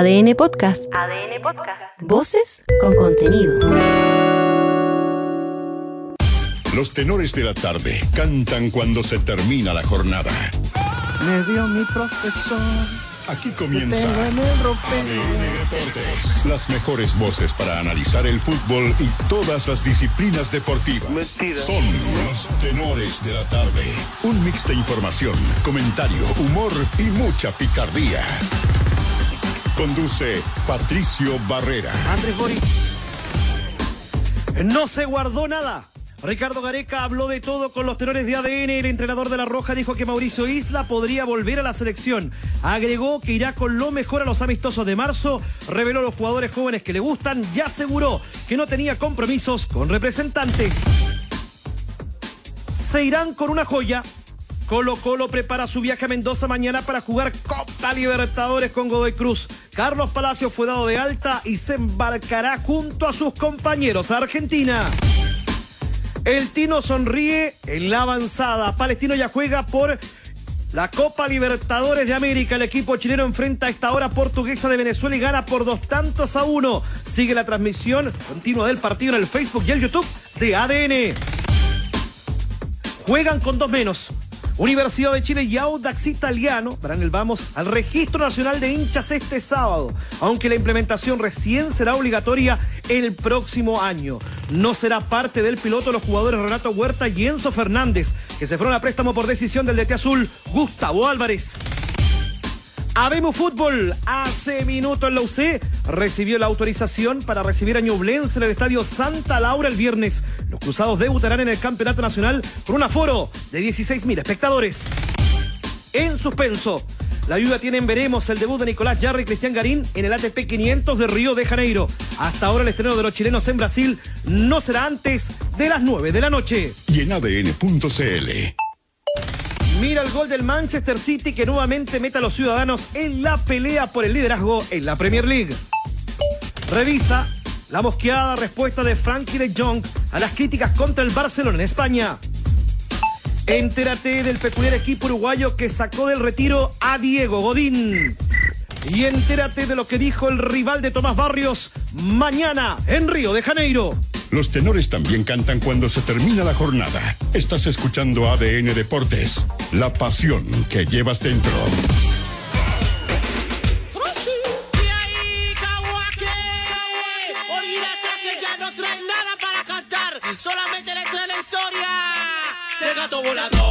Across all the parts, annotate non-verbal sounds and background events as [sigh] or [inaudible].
ADN Podcast. ADN Podcast. Voces con contenido. Los tenores de la tarde cantan cuando se termina la jornada. Me dio mi profesor. Aquí comienza. ADN Deportes. Las mejores voces para analizar el fútbol y todas las disciplinas deportivas. Mentira. Son los tenores de la tarde. Un mix de información, comentario, humor y mucha picardía. Conduce Patricio Barrera. Andrés Bori. No se guardó nada. Ricardo Gareca habló de todo con los tenores de ADN. El entrenador de La Roja dijo que Mauricio Isla podría volver a la selección. Agregó que irá con lo mejor a los amistosos de marzo. Reveló a los jugadores jóvenes que le gustan y aseguró que no tenía compromisos con representantes. Se irán con una joya. Colo Colo prepara su viaje a Mendoza mañana para jugar Copa Libertadores con Godoy Cruz. Carlos Palacios fue dado de alta y se embarcará junto a sus compañeros a Argentina. El Tino sonríe en la avanzada. Palestino ya juega por la Copa Libertadores de América. El equipo chileno enfrenta a esta hora portuguesa de Venezuela y gana por dos tantos a uno. Sigue la transmisión continua del partido en el Facebook y el YouTube de ADN. Juegan con dos menos. Universidad de Chile y Audax Italiano darán el vamos al registro nacional de hinchas este sábado, aunque la implementación recién será obligatoria el próximo año. No será parte del piloto los jugadores Renato Huerta y Enzo Fernández, que se fueron a préstamo por decisión del DT Azul Gustavo Álvarez. Habemos Fútbol, hace minuto en la UC, recibió la autorización para recibir a Ñublense en el estadio Santa Laura el viernes. Los cruzados debutarán en el Campeonato Nacional con un aforo de 16.000 espectadores. En suspenso, la ayuda tiene en veremos el debut de Nicolás Jarry y Cristian Garín en el ATP 500 de Río de Janeiro. Hasta ahora el estreno de los chilenos en Brasil no será antes de las 9 de la noche. Y en ADN.cl. Mira el gol del Manchester City que nuevamente mete a los ciudadanos en la pelea por el liderazgo en la Premier League. Revisa la mosqueada respuesta de Frankie de Jong a las críticas contra el Barcelona en España. Entérate del peculiar equipo uruguayo que sacó del retiro a Diego Godín. Y entérate de lo que dijo el rival de Tomás Barrios mañana en Río de Janeiro. Los tenores también cantan cuando se termina la jornada. Estás escuchando ADN Deportes, la pasión que llevas dentro. Solamente le trae la historia gato volador.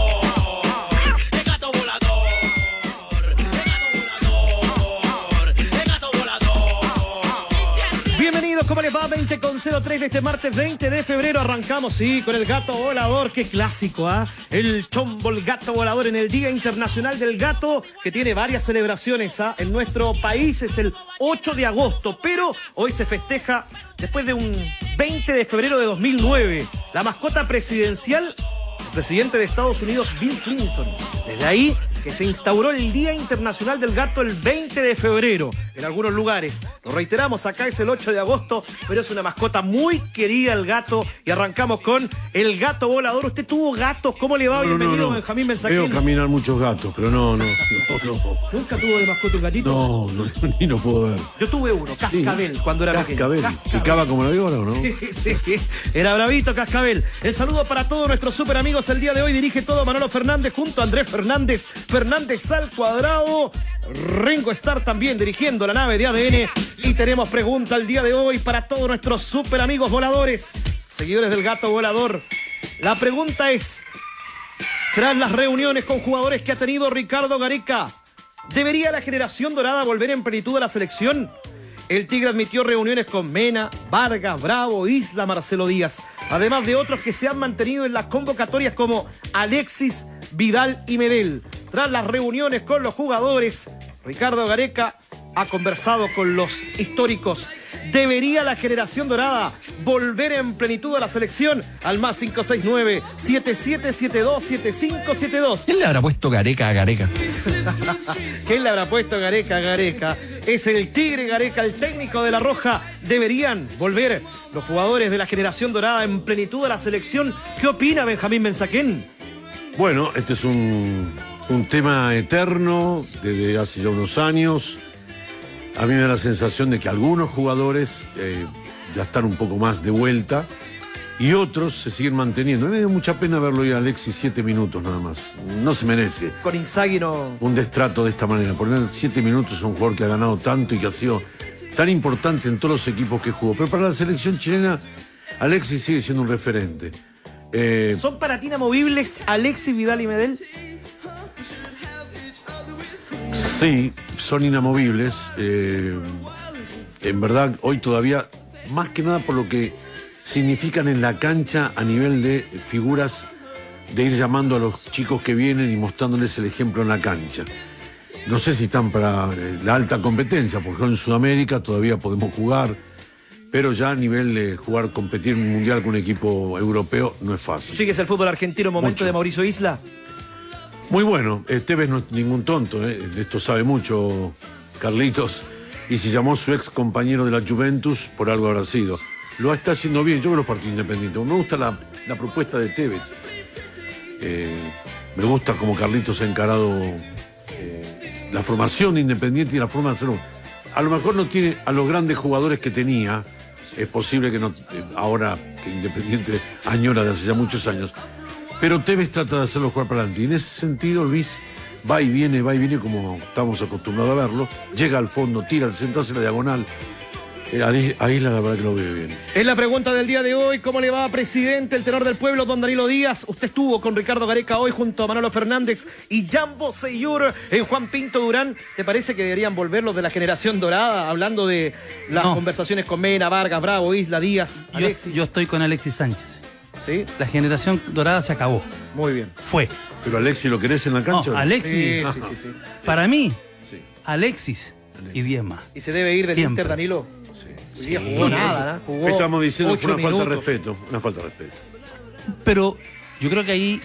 ¿Cómo les va? 20 con 03 de este martes 20 de febrero. Arrancamos, sí, con el gato volador. Qué clásico, ¿ah? El chombo, gato volador en el Día Internacional del Gato, que tiene varias celebraciones, ¿ah? En nuestro país es el 8 de agosto, pero hoy se festeja después de un 20 de febrero de 2009. La mascota presidencial, el presidente de Estados Unidos, Bill Clinton. Desde ahí que se instauró el Día Internacional del Gato el 20 de febrero en algunos lugares. Lo reiteramos, acá es el 8 de agosto, pero es una mascota muy querida el gato y arrancamos con el gato volador. ¿Usted tuvo gatos? ¿Cómo le va? No, no, Bienvenido, no. Benjamín Veo Mensaquín. caminar muchos gatos, pero no, no, no, no. ¿Nunca tuvo de mascota un gatito? No, no, [laughs] ni lo puedo ver. Yo tuve uno, Cascabel, cuando era Cascabel. pequeño. ¿Picaba como la víbora o no? Sí, sí, era bravito Cascabel. El saludo para todos nuestros super amigos el día de hoy. Dirige todo Manolo Fernández junto a Andrés Fernández. Fernández al cuadrado. Ringo Starr también dirigiendo la nave de ADN. Y tenemos pregunta el día de hoy para todos nuestros super amigos voladores, seguidores del gato volador. La pregunta es, tras las reuniones con jugadores que ha tenido Ricardo Gareca, ¿debería la generación dorada volver en plenitud a la selección? El Tigre admitió reuniones con Mena, Vargas, Bravo, Isla, Marcelo Díaz, además de otros que se han mantenido en las convocatorias como Alexis, Vidal y Medel. Tras las reuniones con los jugadores, Ricardo Gareca ha conversado con los históricos. ¿Debería la generación dorada volver en plenitud a la selección? Al más 569-7772-7572. ¿Quién le habrá puesto Gareca a Gareca? [laughs] ¿Quién le habrá puesto Gareca a Gareca? Es el Tigre Gareca, el técnico de La Roja. Deberían volver los jugadores de la generación dorada en plenitud a la selección. ¿Qué opina Benjamín Mensaquén? Bueno, este es un, un tema eterno desde hace ya unos años. a mí me da la sensación de que algunos jugadores eh, ya están un poco más de vuelta y otros se siguen manteniendo. A mí me da mucha pena verlo ir a Alexis siete minutos nada más. No se merece Con Inzaghi no. un destrato de esta manera. Poner siete minutos a un jugador que ha ganado tanto y que ha sido tan importante en todos los equipos que jugó. Pero para la selección chilena, Alexis sigue siendo un referente. Eh, ¿Son para ti inamovibles Alexis Vidal y Medel? Sí, son inamovibles. eh, en verdad, hoy todavía, más que nada por lo que significan en la cancha a nivel de figuras de ir llamando a los chicos que vienen y mostrándoles el ejemplo en la cancha. No sé si están para eh, la alta competencia, porque en Sudamérica todavía podemos jugar, pero ya a nivel de jugar, competir en un mundial con un equipo europeo no es fácil. ¿Sigues el fútbol argentino momento Mucho. de Mauricio Isla? Muy bueno, eh, Tevez no es ningún tonto, eh, esto sabe mucho Carlitos, y si llamó a su ex compañero de la Juventus, por algo habrá sido. Lo está haciendo bien, yo veo los partidos independientes. Me gusta la, propuesta de Tevez. Eh, me gusta como Carlitos ha encarado la formación de Independiente y la forma de hacerlo. A lo mejor no tiene a los grandes jugadores que tenía, es posible que no, ahora que Independiente añora de hace ya muchos años, pero Tevez trata de hacerlo jugar para adelante. Y en ese sentido, Luis va y viene, va y viene como estamos acostumbrados a verlo. Llega al fondo, tira al centro, hace la diagonal. Eh, ahí, ahí la verdad que lo veo bien. Es la pregunta del día de hoy. ¿Cómo le va, presidente, el tenor del pueblo, don Danilo Díaz? Usted estuvo con Ricardo Gareca hoy junto a Manolo Fernández y Jambo Seyur en Juan Pinto Durán. ¿Te parece que deberían volver los de la generación dorada, hablando de las No. conversaciones con Mena, Vargas, Bravo, Isla, Díaz, yo estoy con Alexis Sánchez. ¿Sí? La generación dorada se acabó. Muy bien. Fue. Pero Alexis, ¿lo querés en la cancha? No? Alexis. Sí, sí, sí, sí. [laughs] Para mí, Sí. Alexis, y 10 más. ¿Y se debe ir del Siempre. Inter, Danilo? Hoy día jugó nada, ¿no? Jugó Estamos diciendo que fue una falta de respeto. Una falta de respeto. Pero yo creo que ahí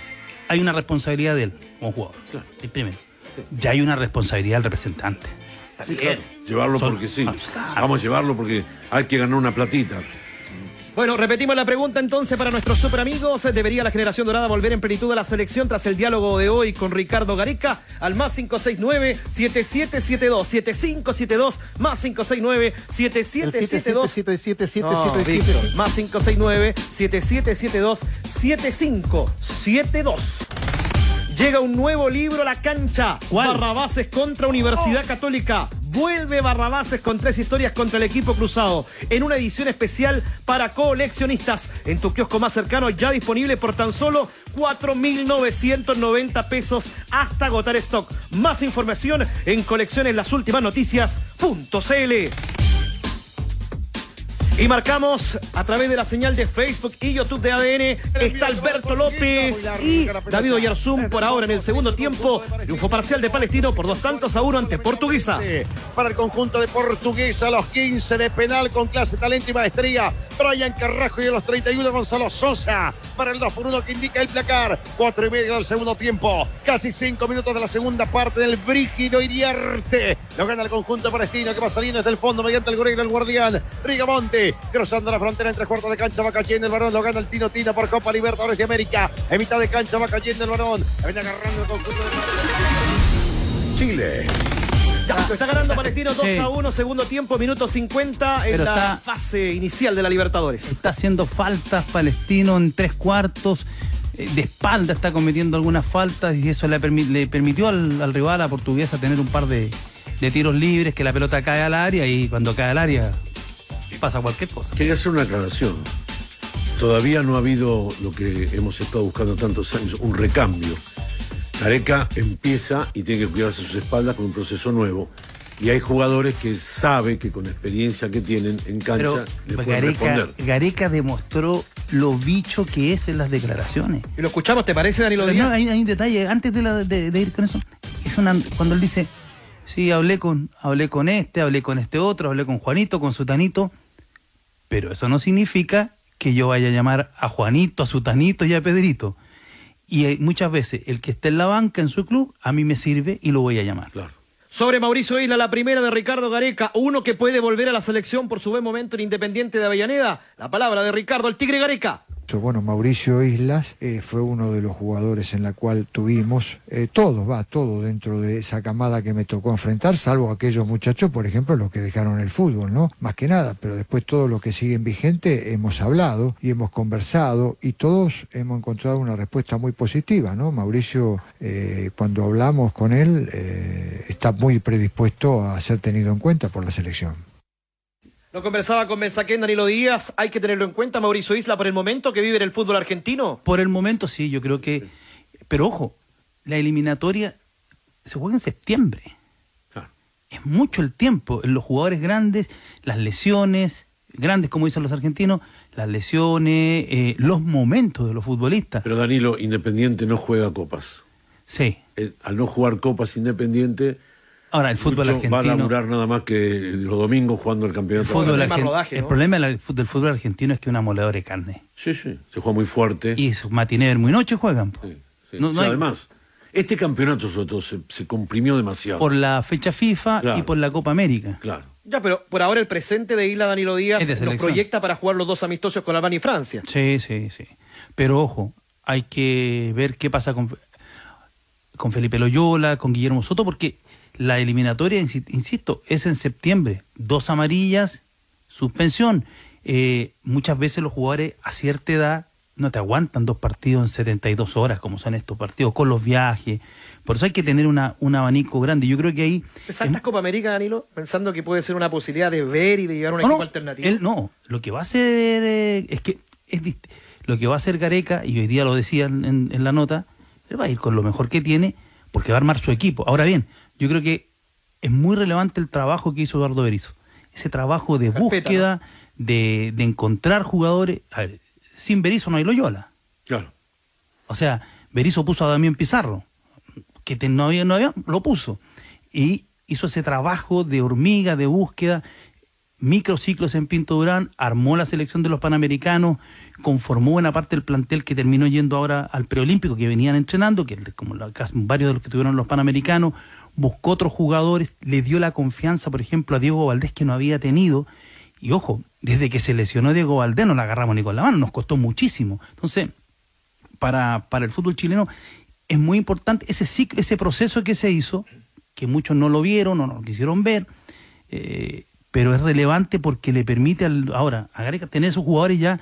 hay una responsabilidad de él como jugador. El primero. Ya hay una responsabilidad del representante. Llevarlo Son- porque sí. Claro. Vamos a llevarlo porque hay que ganar una platita. Bueno, repetimos la pregunta entonces para nuestros super amigos. ¿Debería la generación dorada volver en plenitud a la selección tras el diálogo de hoy con Ricardo Gareca? Al más 569-7772-7572, más 569-7772. No, Víctor, más 569-7772-7572. Llega un nuevo libro a la cancha. ¿Cuál? Barrabases contra Universidad Católica. Vuelve Barrabases con tres historias contra el equipo cruzado. En una edición especial para coleccionistas. En tu kiosco más cercano, ya disponible por tan solo 4.990 pesos hasta agotar stock. Más información en colecciones las últimas noticias.cl. Y marcamos a través de la señal de Facebook y YouTube de ADN. Está Alberto López y David Oyarzún por ahora en el segundo tiempo. Triunfo parcial de Palestino por dos tantos a uno ante Portuguesa. para el conjunto de Portuguesa, los 15 de penal con clase, talento y maestría. Brian Carrajo y a los 31 Gonzalo Sosa para el 2 por 1 que indica el placar. 4 y medio del segundo tiempo. Casi 5 minutos de la segunda parte del Brígido Iriarte. Lo gana el conjunto palestino que va saliendo desde el fondo mediante el gorila, el guardián. Rigamonte cruzando la frontera entre cuartos de cancha va cayendo el varón. Lo gana el Tino Tino por Copa Libertadores de América. En mitad de cancha va cayendo el varón. Viene agarrando el conjunto de Chile. Ya, lo está ganando Palestino 2 Sí. a 1, segundo tiempo, minuto 50 en Pero la está- fase inicial de la Libertadores. Está haciendo faltas palestino en tres cuartos. eh, De espalda está cometiendo algunas faltas y eso le, permi- le permitió al, al rival, a Portuguesa, tener un par de, de tiros libres, que la pelota cae al área y cuando cae al área pasa cualquier cosa. Quería hacer una aclaración. Todavía no ha habido lo que hemos estado buscando tantos años, un recambio. Gareca empieza y tiene que cuidarse sus espaldas con un proceso nuevo. Y hay jugadores que sabe que con la experiencia que tienen en cancha Pero le pueden Gareca, responder. Gareca demostró lo bicho que es en las declaraciones. Y lo escuchamos, ¿te parece, Danilo no, hay, hay un detalle, antes de, la- de- de ir con eso, es una, cuando él dice, sí, hablé con, hablé con este, hablé con este otro, hablé con Juanito, con Sutanito, pero eso no significa que yo vaya a llamar a Juanito, a Sutanito y a Pedrito. Y eh, muchas veces el que esté en la banca en su club, a mí me sirve y lo voy a llamar. Sobre Mauricio Isla, la primera de Ricardo Gareca, uno que puede volver a la selección por su buen momento en Independiente de Avellaneda. La palabra de Ricardo, el Tigre Gareca. Bueno, Mauricio Islas eh, fue uno de los jugadores en la cual tuvimos, eh, todo, va, todo dentro de esa camada que me tocó enfrentar, salvo aquellos muchachos, por ejemplo, los que dejaron el fútbol, ¿no? Más que nada, pero después todo lo que sigue en vigente hemos hablado y hemos conversado y todos hemos encontrado una respuesta muy positiva, ¿no? Mauricio, eh, cuando hablamos con él, eh, está muy predispuesto a ser tenido en cuenta por la selección. Lo conversaba con Mensaquén Danilo Díaz. Hay que tenerlo en cuenta, Mauricio Isla, por el momento que vive en el fútbol argentino. Por el momento sí, yo creo que. Pero ojo, la eliminatoria se juega en septiembre. Es mucho el tiempo. Los jugadores grandes, las lesiones, grandes como dicen los argentinos, las lesiones, eh, los momentos de los futbolistas. Pero Danilo, Independiente no juega copas. Sí. Eh, al no jugar copas Independiente. Ahora, el fútbol Lucho argentino. Va a laburar nada más que los domingos jugando el El, campeonato. fútbol más argen- rodaje, el problema del fútbol argentino es que es una moledora de carne. Sí, sí. Se juega muy fuerte. Y sus matiner muy noche juegan. Sí, sí. No- O no sea, hay- Además, este campeonato sobre todo se, se comprimió demasiado. Por la fecha FIFA y Claro. por la Copa América. Claro. Ya, pero por ahora el presente de Isla Danilo Díaz selección. proyecta para jugar los dos amistosos con Albania y Francia. Sí, sí, sí. Pero ojo, hay que ver qué pasa con, con Felipe Loyola, con Guillermo Soto, porque la eliminatoria, insi- insisto, es en septiembre. Dos amarillas, suspensión. Eh, muchas veces los jugadores a cierta edad no te aguantan dos partidos en 72 horas, como son estos partidos, con los viajes. Por eso hay que tener una, un abanico grande. Yo creo que ahí... ¿Te saltas Copa América, Danilo? Pensando que puede ser una posibilidad de ver y de llevar un No, equipo no, alternativo. Él no, lo que va a hacer eh, es que es dist- lo que va a hacer Gareca, y hoy día lo decía en, en- en la nota, él va a ir con lo mejor que tiene porque va a armar su equipo. Ahora bien, yo creo que es muy relevante el trabajo que hizo Eduardo Berizzo. Ese trabajo de Carpeta, búsqueda, de, de encontrar jugadores. A ver, sin Berizzo no hay Loyola. Claro. O sea, Berizzo puso a Damián Pizarro, que te- no, había, no había, lo puso. Y hizo ese trabajo de hormiga, de búsqueda, microciclos en Pinto Durán, armó la selección de los Panamericanos, conformó buena parte del plantel que terminó yendo ahora al preolímpico, que venían entrenando, que como varios de los que tuvieron los Panamericanos, buscó otros jugadores, le dio la confianza, por ejemplo, a Diego Valdés, que no había tenido. Y ojo, desde que se lesionó Diego Valdés no la agarramos ni con la mano, nos costó muchísimo. Entonces, para, para el fútbol chileno es muy importante ese ciclo, ese proceso que se hizo, que muchos no lo vieron o no lo quisieron ver, eh, pero es relevante porque le permite al- ahora a Gareca tener esos jugadores ya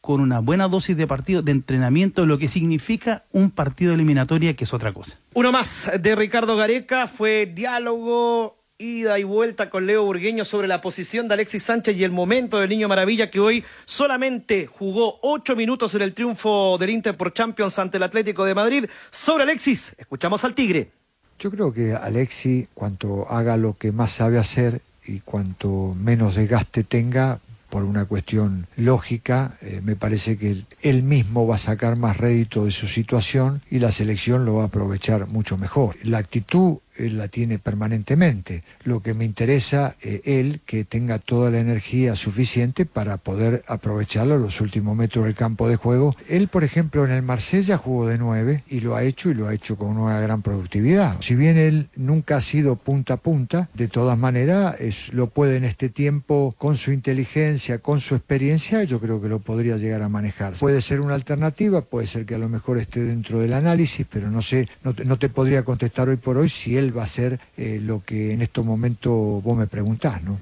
con una buena dosis de partido, de entrenamiento, lo que significa un partido de eliminatoria, que es otra cosa. Uno más de Ricardo Gareca fue diálogo, ida y vuelta con Leo Burgueño sobre la posición de Alexis Sánchez y el momento del Niño Maravilla que hoy solamente jugó ocho minutos en el triunfo del Inter por Champions ante el Atlético de Madrid. Sobre Alexis, escuchamos al Tigre. Yo creo que Alexi, cuanto haga lo que más sabe hacer y cuanto menos desgaste tenga, por una cuestión lógica, eh, me parece que él, él mismo va a sacar más rédito de su situación y la selección lo va a aprovechar mucho mejor. La actitud él la tiene permanentemente. Lo que me interesa, eh, él, que tenga toda la energía suficiente para poder aprovecharlo los últimos metros del campo de juego. Él, por ejemplo, en el Marsella jugó de nueve y lo ha hecho y lo ha hecho con una gran productividad. Si bien él nunca ha sido punta a punta, de todas maneras es, lo puede en este tiempo con su inteligencia, con su experiencia, yo creo que lo podría llegar a manejar. Puede ser una alternativa, puede ser que a lo mejor esté dentro del análisis, pero no sé, no no te podría contestar hoy por hoy si él va a ser eh, lo que en estos momentos vos me preguntás, ¿no?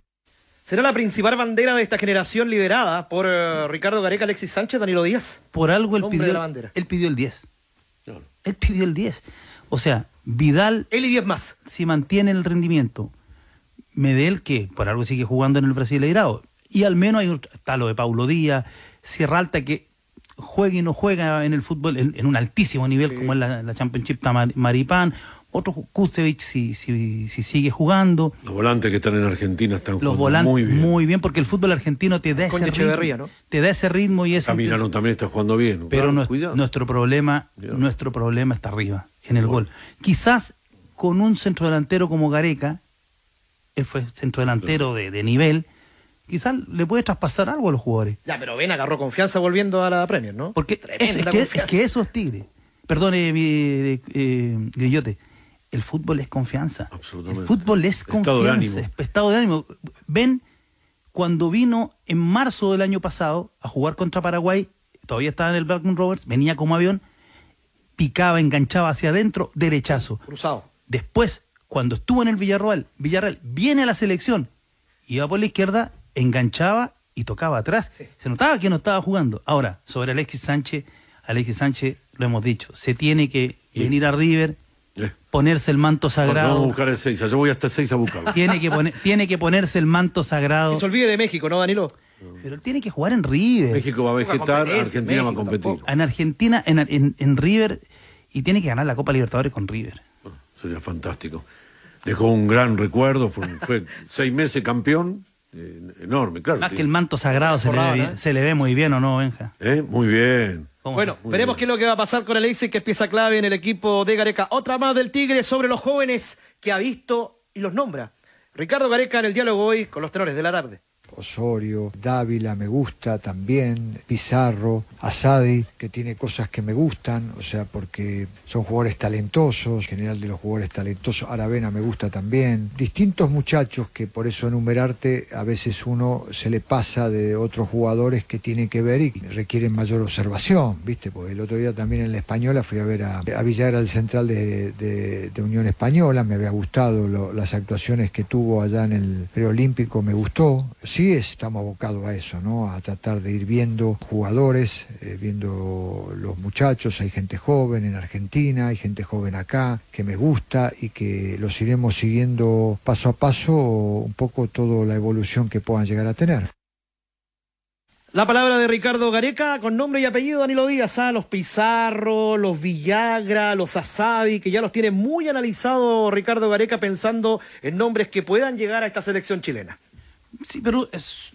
¿Será la principal bandera de esta generación liderada por eh, Ricardo Gareca, Alexis Sánchez, Danilo Díaz? Por algo él pidió, la bandera. él pidió el 10. Claro. Él pidió el 10. O sea, Vidal Él y 10 más. si mantiene el rendimiento, Medel, que por algo sigue jugando en el Brasileirao, y al menos hay otro- está lo de Paulo Díaz, Sierra Alta, que juega y no juega en el fútbol en, en un altísimo nivel como es la, la Championship Maripán, otro Kusevich si, si, si sigue jugando, Los volantes que están en Argentina están los jugando volantes muy muy bien. bien. porque el fútbol argentino te da Con ese Echeverría, ritmo, ¿no? te da ese ritmo y ese Camirano también está jugando bien. pero Claro, nues- cuidado. nuestro problema, Cuidado. nuestro problema está arriba, en el gol. Quizás con un centrodelantero como Gareca, él fue centrodelantero de, de nivel, quizás le puede traspasar algo a los jugadores. Ya, pero Ben agarró confianza volviendo a la Premier, ¿no? Porque es, Tremenda es que, es confianza. que eso es tigre. Perdone, mi, eh, eh, Grillote. El fútbol es confianza. Absolutamente. El fútbol es Estado de confianza. ánimo. es estado de ánimo. Ven, cuando vino en marzo del año pasado a jugar contra Paraguay, todavía estaba en el Blackburn Rovers, venía como avión, picaba, enganchaba hacia adentro, derechazo. Cruzado. Después, cuando estuvo en el Villarreal, Villarreal viene a la selección, iba por la izquierda, enganchaba y tocaba atrás. Se notaba que no estaba jugando. Ahora, sobre Alexis Sánchez, Alexis Sánchez, lo hemos dicho, se tiene que venir a River. Ponerse el manto Vamos a sagrado. buscar el 6. Yo voy hasta el 6 a buscarlo. Tiene que, poner, tiene que ponerse el manto sagrado. No se olvide de México, ¿no, Danilo? Pero él tiene que jugar en River. México va a vegetar, Argentina va a competir. En Argentina, en, en- en River, y tiene que ganar la Copa Libertadores con River. Sería fantástico. Dejó un gran recuerdo, fue, fue seis meses campeón, eh, enorme, claro. Más que el manto sagrado se le, ve ¿no? se le ve muy bien, ¿o no, Benja? ¿Eh? Muy bien. ¿Cómo Bueno, no? veremos qué es lo que va a pasar con Alexis, que es pieza clave en el equipo de Gareca. Otra más del Tigre sobre los jóvenes que ha visto y los nombra. Ricardo Gareca en el diálogo hoy con los tenores de la tarde. Osorio, Dávila me gusta también, Pizarro, Asadi, que tiene cosas que me gustan, o sea, porque son jugadores talentosos, en general de los jugadores talentosos, Aravena me gusta también, distintos muchachos que por eso enumerarte a veces uno se le pasa de otros jugadores que tienen que ver y requieren mayor observación, ¿viste? Porque el otro día también en la Española fui a ver a, a Villagra, el central de, Unión Española, me había gustado las actuaciones que tuvo allá en el preolímpico, me gustó. Sí, es- estamos abocados a eso, ¿no? A tratar de ir viendo jugadores, eh, viendo los muchachos, hay gente joven en Argentina, hay gente joven acá, que me gusta y que los iremos siguiendo paso a paso un poco toda la evolución que puedan llegar a tener. La palabra de Ricardo Gareca con nombre y apellido Danilo Díaz, ¿ah? los Pizarro, los Villagra, los Asadi, que ya los tiene muy analizado Ricardo Gareca pensando en nombres que puedan llegar a esta selección chilena. Sí, pero es-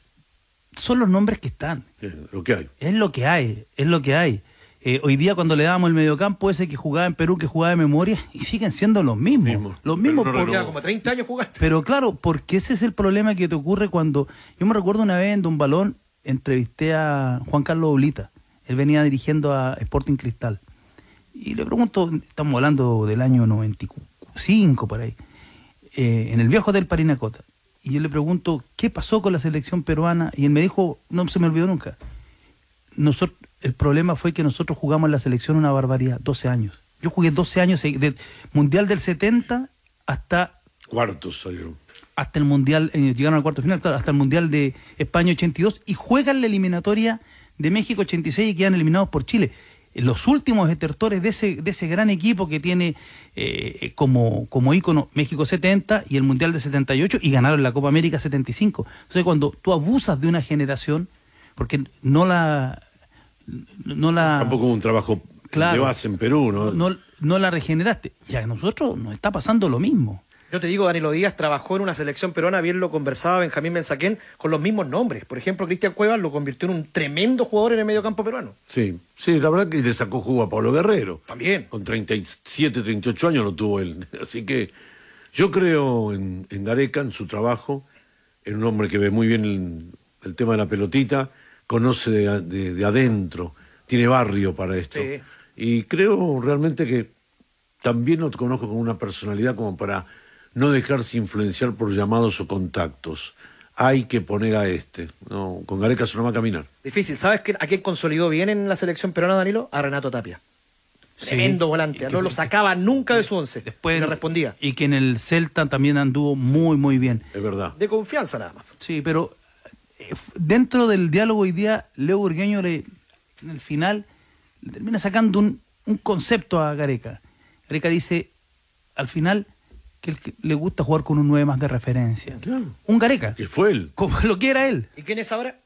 son los nombres que están. Eh, lo que hay. Es lo que hay, es lo que hay. Eh, hoy día cuando le damos el mediocampo ese que jugaba en Perú, que jugaba de memoria, y siguen siendo los mismos. Los mismos Pero no como 30 años jugando. Pero claro, porque ese es el problema que te ocurre cuando... Yo me recuerdo una vez en Don Balón, entrevisté a Juan Carlos Oblita. Él venía dirigiendo a Sporting Cristal. Y le pregunto, estamos hablando del año 95 por ahí, eh, en el viejo del Parinacota. Y yo le pregunto, ¿qué pasó con la selección peruana? Y él me dijo, no se me olvidó nunca. Nosotros, el problema fue que nosotros jugamos en la selección una barbaridad, 12 años. Yo jugué 12 años, del Mundial del 70 hasta Cuartos salieron. hasta el Mundial, eh, llegaron al cuarto final, hasta el Mundial de España 82 y juegan la eliminatoria de México 86 y quedan eliminados por Chile. Los últimos estertores de ese, de ese gran equipo que tiene eh, como, como ícono México 70 y el Mundial de 78 y ganaron la Copa América 75. Entonces cuando tú abusas de una generación, porque no la... No la Tampoco hubo un trabajo Claro. de base en Perú, ¿no? no, no la regeneraste. Y a nosotros nos está pasando lo mismo. Yo te digo, Danilo Díaz trabajó en una selección peruana, bien lo conversaba Benjamín Mensaquén, con los mismos nombres. Por ejemplo, Cristian Cuevas lo convirtió en un tremendo jugador en el mediocampo peruano. Sí, sí, la verdad que le sacó jugo a Pablo Guerrero. También. Con 37, 38 años lo tuvo él. [laughs] Así que yo creo en, en Gareca, en su trabajo, en un hombre que ve muy bien el, el tema de la pelotita, conoce de, de- de adentro, tiene barrio para esto. Sí. Y creo realmente que también lo conozco con una personalidad como para no dejarse influenciar por llamados o contactos. Hay que poner a este. No, con Gareca se no va a caminar. Difícil. ¿Sabes a quién consolidó bien en la selección peruana, Danilo? A Renato Tapia. Tremendo volante. No lo sacaba nunca de su once. Después le respondía. Y que en el Celta también anduvo muy, muy bien. Es verdad. De confianza nada más. Sí, pero eh, dentro del diálogo hoy día, Leo Burgueño le, en el final le termina sacando un, un concepto a Gareca. Gareca dice al final que, le gusta jugar con un 9 más de referencia. Claro. Un Gareca, Que fue él. como [laughs] lo que era él. ¿Y quién es ahora?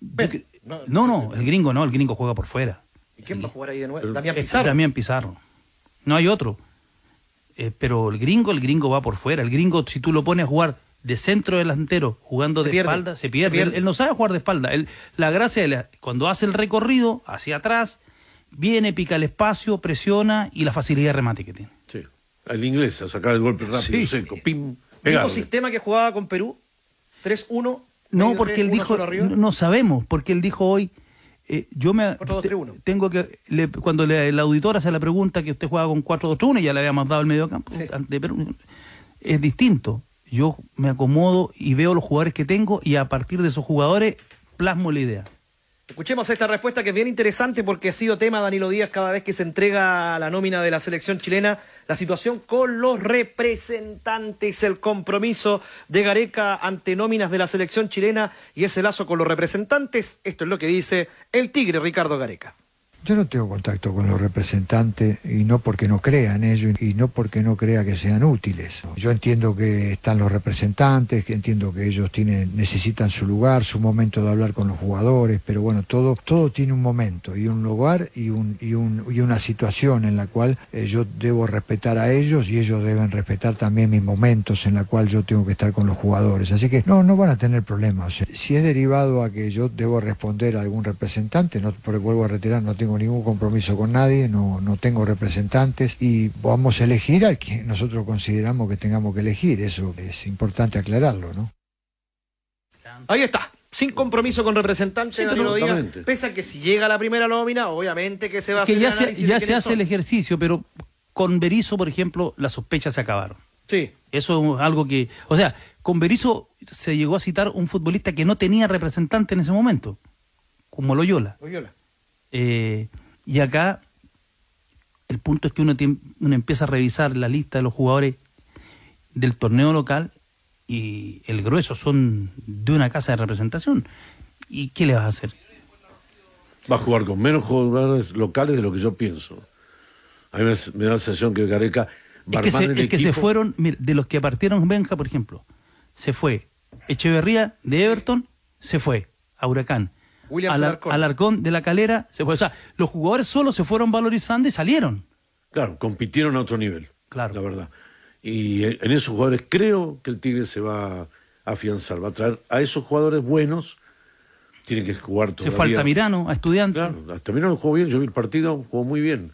Ben. No, No, no, el gringo no, el gringo juega por fuera. ¿Y quién va a jugar ahí de nuevo? Damián Es Pizarro. Damián Pizarro. No hay otro. Eh, pero el gringo, el gringo va por fuera. El gringo, si tú lo pones a jugar de centro delantero, jugando Se de pierde. espalda, se pierde. Se pierde. Él, él no sabe jugar de espalda. Él- la gracia de la- cuando hace el recorrido hacia atrás, viene, pica el espacio, presiona y la facilidad de remate que tiene. El inglés, a sacar el golpe rápido, Sí. seco, pim, ¿Mismo pegado. sistema que jugaba con Perú? 3-1. No, porque él dijo, no, sabemos, porque él dijo hoy, eh, yo me 4-2-3-1. te- tengo que, le- cuando le- la auditora hace la pregunta que usted juega con 4-2-3-1 y ya le habíamos dado el medio campo, Sí. ante Perú, es distinto. Yo me acomodo y veo los jugadores que tengo y a partir de esos jugadores plasmo la idea. Escuchemos esta respuesta que es bien interesante porque ha sido tema Danilo Díaz cada vez que se entrega la nómina de la selección chilena, la situación con los representantes, el compromiso de Gareca ante nóminas de la selección chilena y ese lazo con los representantes. Esto es lo que dice el Tigre Ricardo Gareca. Yo no tengo contacto con los representantes y no porque no crea en ellos y no porque no crea que sean útiles. Yo entiendo que están los representantes, que entiendo que ellos tienen, necesitan su lugar, su momento de hablar con los jugadores, pero bueno, todo, todo tiene un momento y un lugar y, un, y, un, y una situación en la cual eh, yo debo respetar a ellos y ellos deben respetar también mis momentos en la cual yo tengo que estar con los jugadores. Así que no, no van a tener problemas. si es derivado a que yo debo responder a algún representante, no, porque vuelvo a retirar, no tengo ningún compromiso con nadie, no, no tengo representantes y vamos a elegir al que nosotros consideramos que tengamos que elegir. Eso es importante aclararlo, ¿no? Ahí está. Sin compromiso con representantes, Sí, Díaz, pese a que si llega la primera nómina, obviamente que se va a que hacer ya el se, análisis ya de se hace el ejercicio, pero con Berizzo, por ejemplo, las sospechas se acabaron. Sí. Eso es algo que. O sea, con Berizzo se llegó a citar un futbolista que no tenía representante en ese momento, como Loyola. Loyola. Eh, y acá el punto es que uno, uno empieza a revisar la lista de los jugadores del torneo local y el grueso son de una casa de representación. ¿Y qué le vas a hacer? Va a jugar con menos jugadores locales de lo que yo pienso. A mí me, me da la sensación que Gareca va Es que, a se, el es que se fueron, mire, de los que partieron Benja, por ejemplo, se fue Echeverría de Everton, se fue a Huracán. Williams Alar- Alarcón. Alarcón de la Calera, se fue. O sea, los jugadores solo se fueron valorizando y salieron. Claro, compitieron a otro nivel. Claro. La verdad. Y en en esos jugadores creo que el Tigre se va a afianzar. Va a traer a esos jugadores buenos. Tienen que jugar Se todavía. fue Altamirano a estudiantes. Claro, Altamirano jugó bien. Yo vi el partido, jugó muy bien.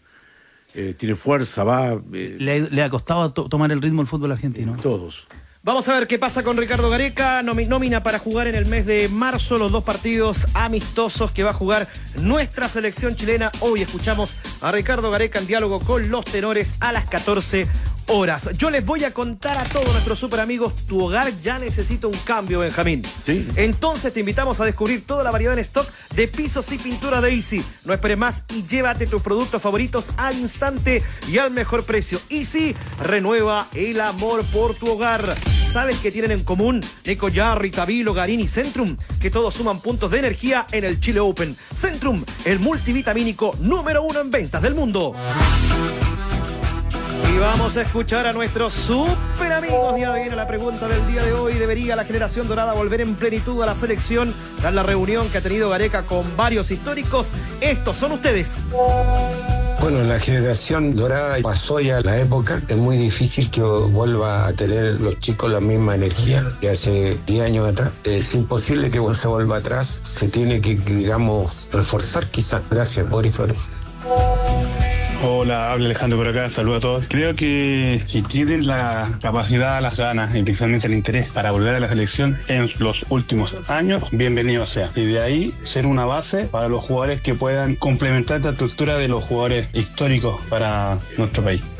Eh, tiene fuerza, va. eh, Le, le ha costado to- tomar el ritmo del fútbol argentino. todos. Vamos a ver qué pasa con Ricardo Gareca. Nómina para jugar en el mes de marzo los dos partidos amistosos que va a jugar nuestra selección chilena. Hoy escuchamos a Ricardo Gareca en diálogo con los tenores a las 14 horas. Yo les voy a contar a todos nuestros super amigos, tu hogar ya necesita un cambio, Benjamín. Sí. Entonces te invitamos a descubrir toda la variedad en stock de pisos y pintura de Easy. No esperes más y llévate tus productos favoritos al instante y al mejor precio. Easy renueva el amor por tu hogar. ¿Sabes qué tienen en común Nico Yarri, Tabilo, Garín y Centrum? Que todos suman puntos de energía en el Chile Open. Centrum, el multivitamínico número uno en ventas del mundo. Y vamos a escuchar a nuestros super amigos. Ya viene la pregunta del día de hoy. ¿Debería la generación dorada volver en plenitud a la selección tras la reunión que ha tenido Gareca con varios históricos? Estos son ustedes. Bueno, la generación dorada pasó ya la época. Es muy difícil que vuelva a tener los chicos la misma energía que hace 10 años atrás. Es imposible que se vuelva atrás. Se tiene que, digamos, reforzar quizás. Gracias, Boris Flores. Hola, habla Alejandro por acá, saludo a todos. Creo que si tienen la capacidad, las ganas y principalmente el interés para volver a la selección en los últimos años, bienvenido sea. Y de ahí ser una base para los jugadores que puedan complementar la estructura de los jugadores históricos para nuestro país.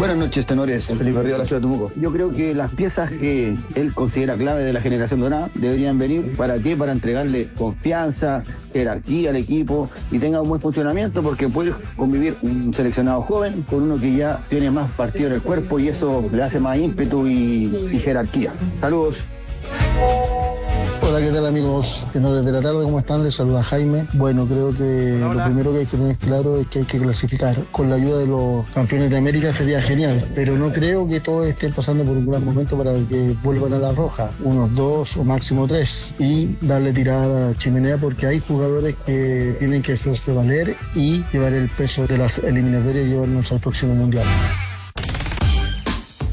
Buenas noches, tenores. Felipe Río de la ciudad de Temuco. Yo creo que las piezas que él considera clave de la generación dorada deberían venir. ¿Para qué? Para entregarle confianza, jerarquía al equipo y tenga un buen funcionamiento porque puede convivir un seleccionado joven con uno que ya tiene más partido en el cuerpo y eso le hace más ímpetu y, y jerarquía. Saludos. Hola, ¿qué tal amigos tenores de la tarde? ¿Cómo están? Les saluda Jaime. Bueno, creo que lo primero que hay que tener claro es que hay que clasificar. Con la ayuda de los campeones de América sería genial, pero no creo que todos estén pasando por un gran momento para que vuelvan a la roja. Unos dos o máximo tres y darle tirada a chimenea porque hay jugadores que tienen que hacerse valer y llevar el peso de las eliminatorias y llevarnos al próximo mundial.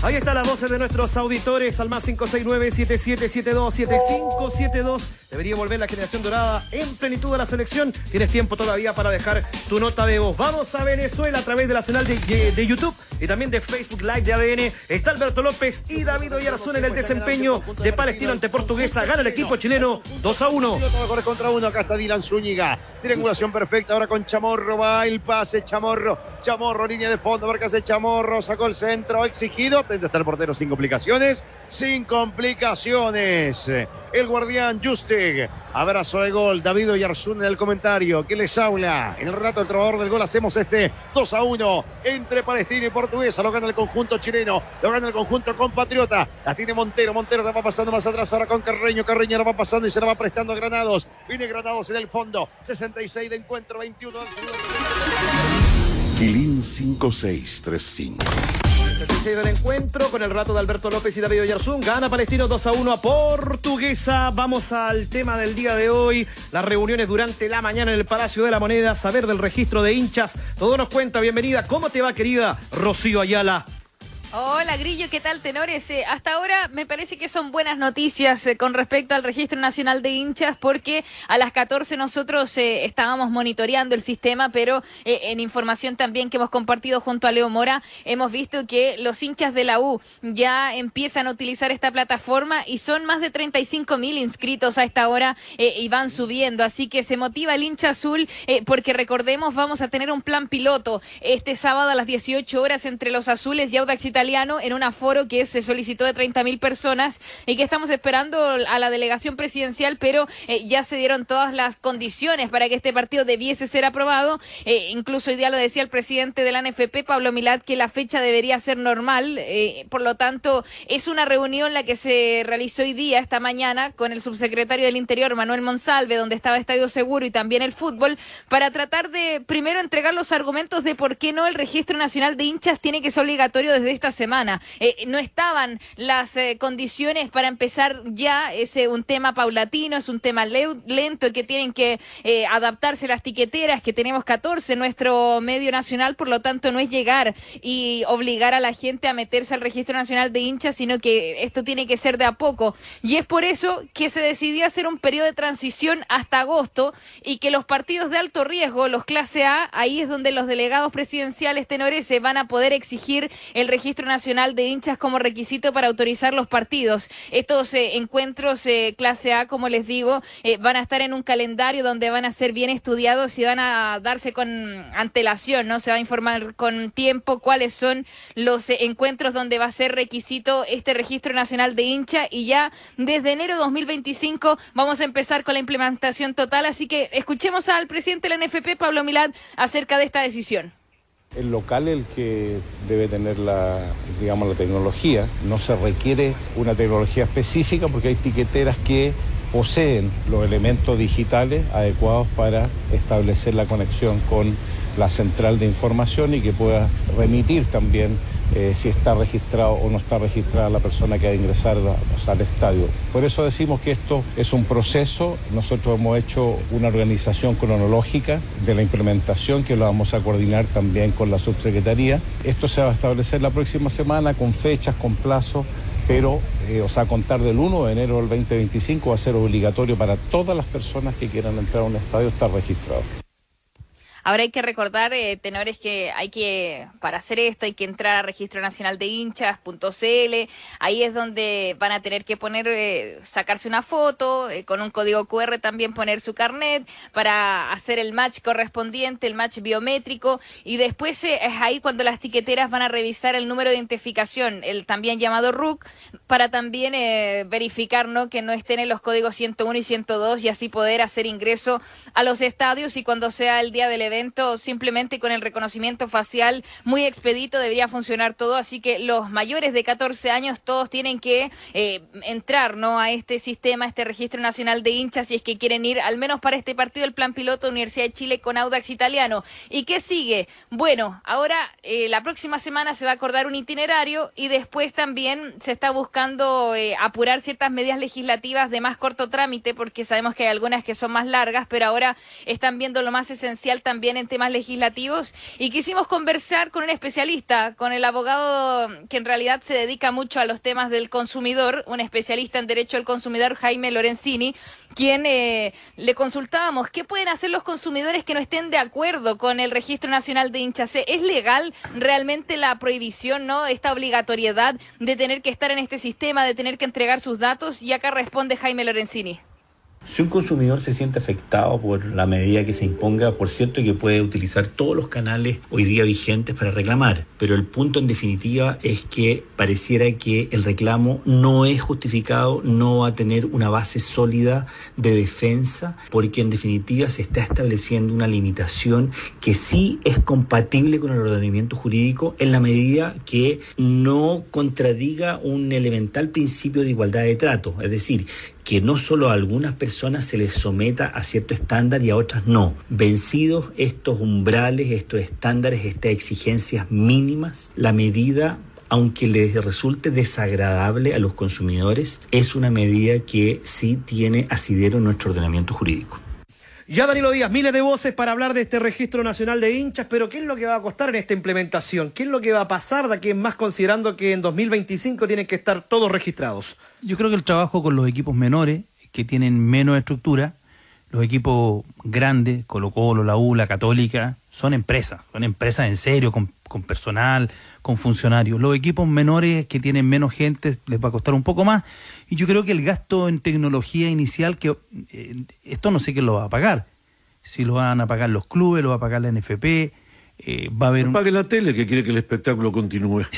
Ahí está la voz de nuestros auditores al más 569-7772-7572. Debería volver la generación dorada en plenitud a la selección. Tienes tiempo todavía para dejar tu nota de voz. Vamos a Venezuela a través de la señal de, de- de YouTube y también de Facebook Live de ADN. Está Alberto López y David Oyarzún en el desempeño de Palestino ante Portuguesa. Gana el equipo chileno 2 a 1. Corre contra uno, acá está Dylan Zúñiga. Triangulación perfecta, ahora con Chamorro, va el pase, Chamorro, Chamorro, línea de fondo, marca ese Chamorro, sacó el centro, exigido, tendrá está el portero sin complicaciones, sin complicaciones. El guardián League. Abrazo de gol. David Oyarzún en el comentario. ¿Quién les habla? En el relato del trovador del gol hacemos este 2 a 1 entre Palestina y Portuguesa. Lo gana el conjunto chileno. Lo gana el conjunto compatriota. La tiene Montero. Montero la va pasando más atrás ahora con Carreño. Carreño la va pasando y se la va prestando a Granados. Viene Granados en el fondo. 66 de encuentro. 21 del Quilín 5635. 76 del encuentro con el rato de Alberto López y David Oyarzún. Gana Palestino 2 a 1 a Portuguesa. Vamos al tema del día de hoy. Las reuniones durante la mañana en el Palacio de la Moneda. Saber del registro de hinchas. Todo nos cuenta. Bienvenida. ¿Cómo te va, querida Rocío Ayala? Hola Grillo, ¿qué tal tenores? Eh, hasta ahora me parece que son buenas noticias eh, con respecto al Registro Nacional de Hinchas porque a las 14 nosotros eh, estábamos monitoreando el sistema, pero en información también que hemos compartido junto a Leo Mora, hemos visto que los hinchas de la U ya empiezan a utilizar esta plataforma y son más de 35 mil inscritos a esta hora y van subiendo, así que se motiva el hincha azul porque recordemos vamos a tener un plan piloto este sábado a las 18 horas entre los azules y Audax italiano en un aforo que se solicitó de 30 mil personas y que estamos esperando a la delegación presidencial, pero eh, ya se dieron todas las condiciones para que este partido debiese ser aprobado. Eh, incluso hoy día lo decía el presidente de la NFP, Pablo Milad, que la fecha debería ser normal. Eh, por lo tanto, es una reunión la que se realizó hoy día, esta mañana, con el subsecretario del Interior, Manuel Monsalve, donde estaba Estadio Seguro y también el fútbol, para tratar de primero entregar los argumentos de por qué no el registro nacional de hinchas tiene que ser obligatorio desde esta semana. Eh, no estaban las eh, condiciones para empezar ya, es un tema paulatino, es un tema lento que tienen que eh, adaptarse las tiqueteras, que tenemos 14 en nuestro medio nacional, por lo tanto no es llegar y obligar a la gente a meterse al registro nacional de hinchas, sino que esto tiene que ser de a poco. Y es por eso que se decidió hacer un periodo de transición hasta agosto y que los partidos de alto riesgo, los clase A, ahí es donde los delegados presidenciales tenores se van a poder exigir el registro Nacional de Hinchas como requisito para autorizar los partidos. Estos eh, encuentros eh, clase A, como les digo, eh, van a estar en un calendario donde van a ser bien estudiados y van a darse con antelación, ¿no? Se va a informar con tiempo cuáles son los encuentros donde va a ser requisito este registro nacional de hincha y ya desde enero de 2025 vamos a empezar con la implementación total. Así que escuchemos al presidente de la NFP, Pablo Milad, acerca de esta decisión. El local es el que debe tener la, digamos, la tecnología. No se requiere una tecnología específica porque hay tiqueteras que poseen los elementos digitales adecuados para establecer la conexión con la central de información y que pueda remitir también eh, si está registrado o no está registrada la persona que ha de ingresar al estadio. Por eso decimos que esto es un proceso. Nosotros hemos hecho una organización cronológica de la implementación que lo vamos a coordinar también con la subsecretaría. Esto se va a establecer la próxima semana con fechas, con plazos pero, eh, a contar del 1 de enero del 2025 va a ser obligatorio para todas las personas que quieran entrar a un estadio estar registrados. Ahora hay que recordar, eh, tenores, que hay que, para hacer esto, hay que entrar a Registro Nacional de Hinchas.cl. Ahí es donde van a tener que poner, eh, sacarse una foto, eh, con un código QR también poner su carnet para hacer el match correspondiente, el match biométrico. Y después es ahí cuando las tiqueteras van a revisar el número de identificación, el también llamado RUC, para también verificar ¿no? que no estén en los códigos 101 y 102 y así poder hacer ingreso a los estadios y cuando sea el día del evento simplemente con el reconocimiento facial muy expedito debería funcionar todo, así que los mayores de 14 años todos tienen que eh, entrar ¿no? a este sistema, a este registro nacional de hinchas, si es que quieren ir al menos para este partido el plan piloto Universidad de Chile con Audax Italiano. ¿Y qué sigue? Bueno, ahora eh, la próxima semana se va a acordar un itinerario y después también se está buscando eh, apurar ciertas medidas legislativas de más corto trámite, porque sabemos que hay algunas que son más largas, pero ahora están viendo lo más esencial también en temas legislativos y quisimos conversar con un especialista, con el abogado que en realidad se dedica mucho a los temas del consumidor, un especialista en derecho al consumidor, Jaime Lorenzini, quien eh, le consultábamos qué pueden hacer los consumidores que no estén de acuerdo con el Registro Nacional de Hinchas. ¿Es legal realmente la prohibición, no esta obligatoriedad de tener que estar en este sistema, de tener que entregar sus datos? Y acá responde Jaime Lorenzini. Si un consumidor se siente afectado por la medida que se imponga, por cierto que puede utilizar todos los canales hoy día vigentes para reclamar, pero el punto en definitiva es que pareciera que el reclamo no es justificado, no va a tener una base sólida de defensa, porque en definitiva se está estableciendo una limitación que sí es compatible con el ordenamiento jurídico en la medida que no contradiga un elemental principio de igualdad de trato, es decir, que no solo a algunas personas se les someta a cierto estándar y a otras no. Vencidos estos umbrales, estos estándares, estas exigencias mínimas, la medida aunque les resulte desagradable a los consumidores, es una medida que sí tiene asidero en nuestro ordenamiento jurídico. Ya Danilo Díaz, miles de voces para hablar de este registro nacional de hinchas, pero ¿qué es lo que va a costar en esta implementación? ¿Qué es lo que va a pasar de aquí en más considerando que en 2025 tienen que estar todos registrados? Yo creo que el trabajo con los equipos menores, que tienen menos estructura, los equipos grandes, Colo Colo, la U, la Católica, son empresas, son empresas en serio, con, con, personal, con funcionarios. Los equipos menores que tienen menos gente les va a costar un poco más. Y yo creo que el gasto en tecnología inicial, que eh, esto no sé quién lo va a pagar. Si lo van a pagar los clubes, lo va a pagar la NFP, eh, va a haber... un... pague la tele que quiere que el espectáculo continúe. [laughs]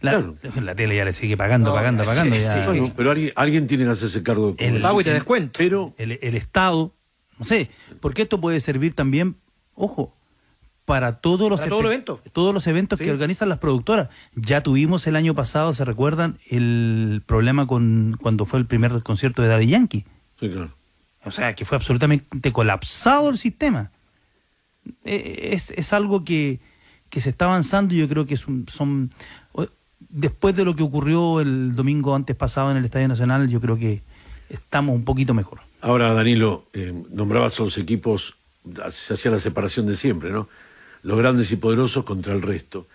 La, claro. la, tele ya le sigue pagando, no, pagando, pagando. Sí, ya. Bueno, pero alguien, alguien, tiene que hacerse cargo de el pago y te descuento. Pero el, el Estado, no sé, porque esto puede servir también, ojo, para todos los, para todo evento. todos los eventos sí. que organizan las productoras. Ya tuvimos el año pasado, ¿se recuerdan? El problema con cuando fue el primer concierto de Daddy Yankee. Sí, claro. O sea, que fue absolutamente colapsado el sistema. Es, es algo que, que, se está avanzando y yo creo que es un, son... Después de lo que ocurrió el domingo antes pasado en el Estadio Nacional, yo creo que estamos un poquito mejor. Ahora, Danilo, eh, nombrabas a los equipos, se hacía la separación de siempre, ¿no? Los grandes y poderosos contra el resto.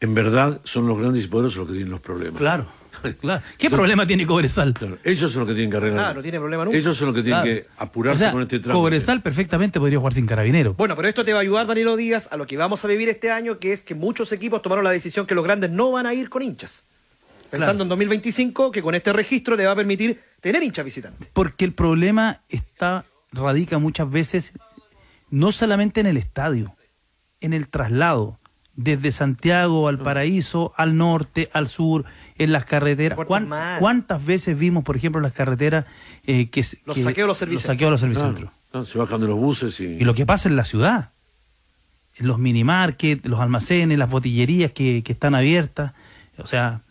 En verdad son los grandes y poderosos los que tienen los problemas. Claro. [laughs] claro. ¿Qué problema tiene Cobresal? Claro, ellos son los que tienen que arreglar. Claro, no tiene problema nunca. Ellos son los que tienen Claro. que apurarse O sea, con este trámite. Cobresal perfectamente podría jugar sin carabinero. Bueno, pero esto te va a ayudar, Danilo Díaz, a lo que vamos a vivir este año, que es que muchos equipos tomaron la decisión que los grandes no van a ir con hinchas. Pensando en 2025, que con este registro le va a permitir tener hinchas visitantes. Porque el problema está, radica muchas veces no solamente en el estadio, en el traslado, desde Santiago al Paraíso, al norte, al sur, en las carreteras. ¿Cuán- ¿Cuántas veces vimos, por ejemplo, en las carreteras eh, que, Los que- saqueos de los servicios. los saqueos de los servicentros? Se bajan de los buses y... Y lo que pasa en la ciudad, en los minimarkets, los almacenes, las botillerías que, que están abiertas, o sea,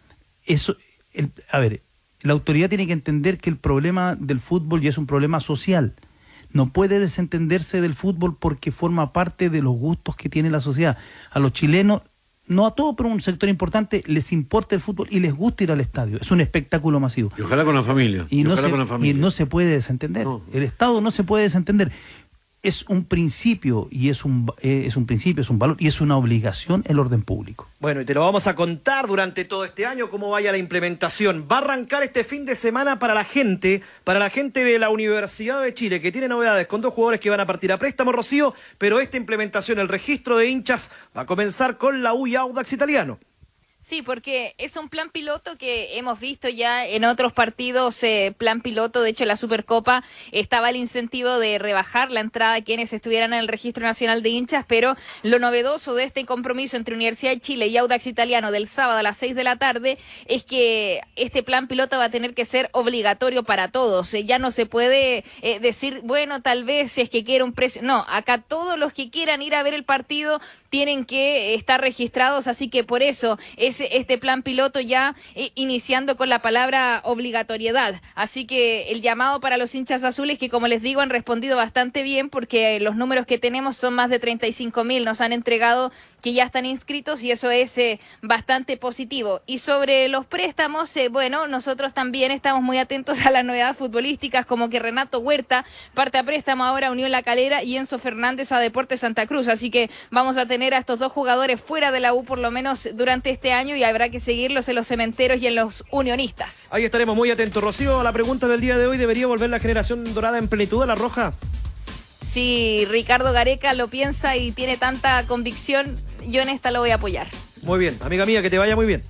eso, el- a ver, la autoridad tiene que entender que el problema del fútbol ya es un problema social. No puede desentenderse del fútbol porque forma parte de los gustos que tiene la sociedad. A los chilenos, no a todos, pero a un sector importante, les importa el fútbol y les gusta ir al estadio. Es un espectáculo masivo. Y ojalá con la familia. Y, no ojalá se, con la y familia. no se puede desentender. El Estado no se puede desentender. Es un principio y es un, eh, es un principio, es un valor y es una obligación el orden público. Bueno, y te lo vamos a contar durante todo este año cómo vaya la implementación. Va a arrancar este fin de semana para la gente, para la gente de la Universidad de Chile, que tiene novedades con dos jugadores que van a partir a préstamo, Rocío, pero esta implementación, el registro de hinchas, va a comenzar con la U y Audax italiano. Sí, porque es un plan piloto que hemos visto ya en otros partidos, eh, plan piloto, de hecho la Supercopa estaba el incentivo de rebajar la entrada a quienes estuvieran en el Registro Nacional de Hinchas, pero lo novedoso de este compromiso entre Universidad de Chile y Audax Italiano del sábado a las 6 de la tarde es que este plan piloto va a tener que ser obligatorio para todos. Eh, ya no se puede eh, decir, bueno, tal vez si es que quiere un precio. No, acá todos los que quieran ir a ver el partido tienen que estar registrados, así que por eso es este plan piloto ya eh, iniciando con la palabra obligatoriedad. Así que el llamado para los hinchas azules, que como les digo han respondido bastante bien porque los números que tenemos son más de 35 mil, nos han entregado que ya están inscritos y eso es eh, bastante positivo. Y sobre los préstamos, eh, bueno, nosotros también estamos muy atentos a las novedades futbolísticas, como que Renato Huerta parte a préstamo ahora a Unión La Calera y Enzo Fernández a Deportes Santa Cruz. Así que vamos a tener a estos dos jugadores fuera de la U por lo menos durante este año y habrá que seguirlos en los cementeros y en los unionistas. Ahí estaremos muy atentos. Rocío, a la pregunta del día de hoy, ¿debería volver la generación dorada en plenitud a la roja? Si Ricardo Gareca lo piensa y tiene tanta convicción, yo en esta lo voy a apoyar. Muy bien, amiga mía, que te vaya muy bien.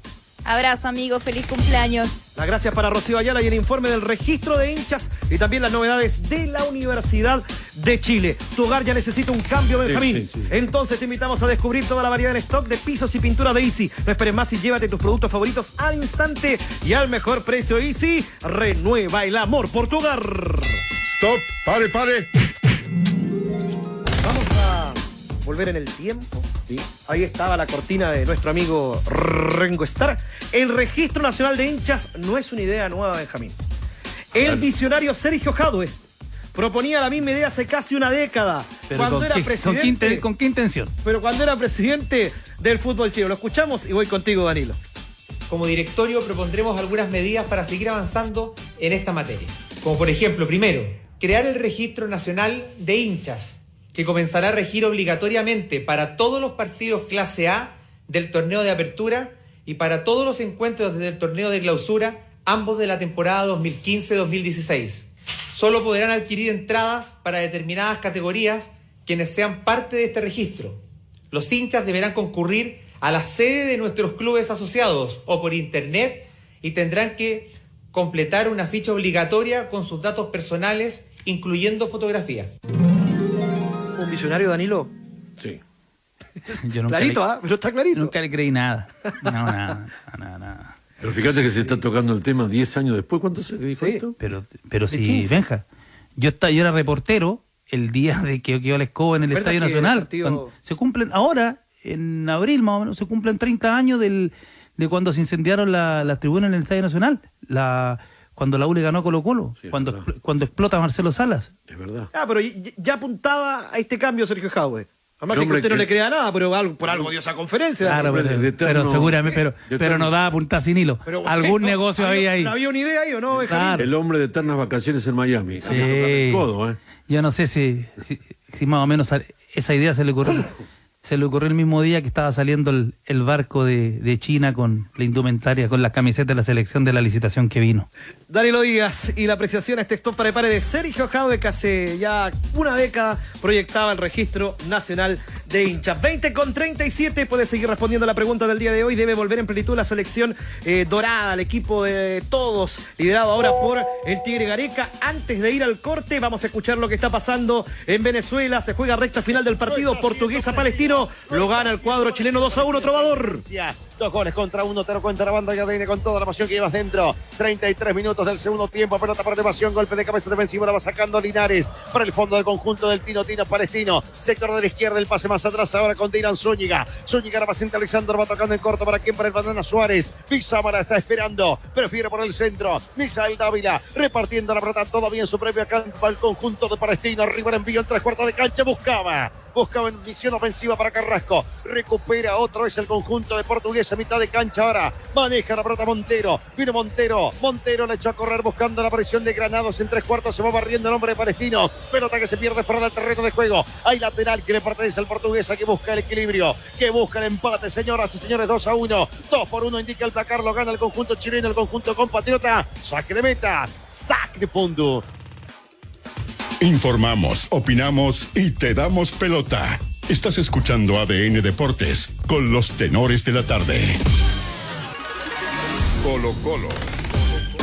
Abrazo, amigo. Feliz cumpleaños. Las gracias para Rocío Ayala y el informe del registro de hinchas y también las novedades de la Universidad de Chile. Tu hogar ya necesita un cambio, Benjamín. sí, sí. Entonces te invitamos a descubrir toda la variedad en stock de pisos y pintura de Easy. No esperes más y llévate tus productos favoritos al instante y al mejor precio. Easy, renueva el amor por tu hogar. Stop, pare, pare. Volver en el tiempo. Ahí estaba la cortina de nuestro amigo Rengo Star. El registro nacional de hinchas no es una idea nueva, Benjamín. El visionario Sergio Jadwe proponía la misma idea hace casi una década. Pero cuando ¿con era qué- con qué presidente. ¿Con qué intención? Pero cuando era presidente del fútbol chino. Lo escuchamos y voy contigo, Danilo. Como directorio propondremos algunas medidas para seguir avanzando en esta materia. Como por ejemplo, primero, crear el registro nacional de hinchas, que comenzará a regir obligatoriamente para todos los partidos clase A del torneo de apertura y para todos los encuentros del torneo de clausura, ambos de la temporada 2015-2016. Solo podrán adquirir entradas para determinadas categorías quienes sean parte de este registro. Los hinchas deberán concurrir a la sede de nuestros clubes asociados o por internet y tendrán que completar una ficha obligatoria con sus datos personales, incluyendo fotografía. Un visionario, Danilo. Sí. [laughs] Yo nunca Clarito, le- ¿ah? Pero está clarito. Nunca le creí nada. No, nada, nada, nada. Pero fíjate que se está tocando el tema 10 años después. ¿Cuánto se dijo esto? Pero, pero sí, 15. Benja. Yo, está, yo era reportero el día de que quedó la escoba en el ¿Verdad Estadio el Nacional. partido- se cumplen, ahora, en abril más o menos, se cumplen 30 años del, de cuando se incendiaron la- las tribunas en el Estadio Nacional. La, cuando la U le ganó a Colo Colo. cuando, expl- cuando explota Marcelo Salas. Es verdad. Ah, pero ya apuntaba a este cambio Sergio Jadwe. Además que usted no que- le crea nada, pero algo- por algo dio esa conferencia. Claro, pero, de eterno- pero seguramente, pero, pero no da punta sin hilo. Pero, Algún ¿no? negocio había ahí. ¿No había una idea ahí o no? Claro. El hombre de eternas vacaciones en Miami. Sí. Codo, ¿eh? Yo no sé si, si, si más o menos esa idea se le ocurrió. Se le ocurrió el mismo día que estaba saliendo el, el barco de, de China con la indumentaria, con la camiseta de la selección de la licitación que vino. Danilo Díaz y la apreciación a este stop para de Sergio Jadwe que hace ya una década proyectaba el registro nacional de hinchas. 20 con 37 puede seguir respondiendo a la pregunta del día de hoy. Debe volver en plenitud la selección eh, dorada, el equipo de todos, liderado ahora por el Tigre Gareca. Antes de ir al corte, vamos a escuchar lo que está pasando en Venezuela. Se juega recta final del partido portuguesa-palestino. Lo gana el cuadro chileno 2 a 1, Trovador. Dos goles contra uno, te lo cuenta la banda ya viene con toda la pasión que llevas dentro. 33 minutos del segundo tiempo, pelota para elevación, golpe de cabeza defensivo, la va sacando Linares para el fondo del conjunto del Tino Tino Palestino. Sector de la izquierda, el pase más atrás ahora con Dylan Zúñiga. Zúñiga ahora va centralizando, va tocando en corto para quien, para el Banana Suárez. Pizámara está esperando, prefiere por el centro. Misael Dávila repartiendo la pelota todavía en su propia campo al conjunto de Palestino. River envío en tres cuartos de cancha, buscaba. Buscaba en misión ofensiva para Carrasco. Recupera otro, es el conjunto de Portugués a mitad de cancha ahora. Maneja la pelota Montero. Vino Montero. Montero le echó a correr buscando la presión de Granados en tres cuartos. Se va barriendo el hombre de Palestino. Pelota que se pierde fuera del terreno de juego. Hay lateral que le pertenece al portuguesa que busca el equilibrio. Que busca el empate, señoras y señores. 2 a 1. 2 por 1 indica el placar. Lo gana el conjunto chileno, el conjunto compatriota. Saque de meta. Saque de fondo. Informamos, opinamos y te damos pelota. Estás escuchando ADN Deportes con los tenores de la tarde. Colo Colo.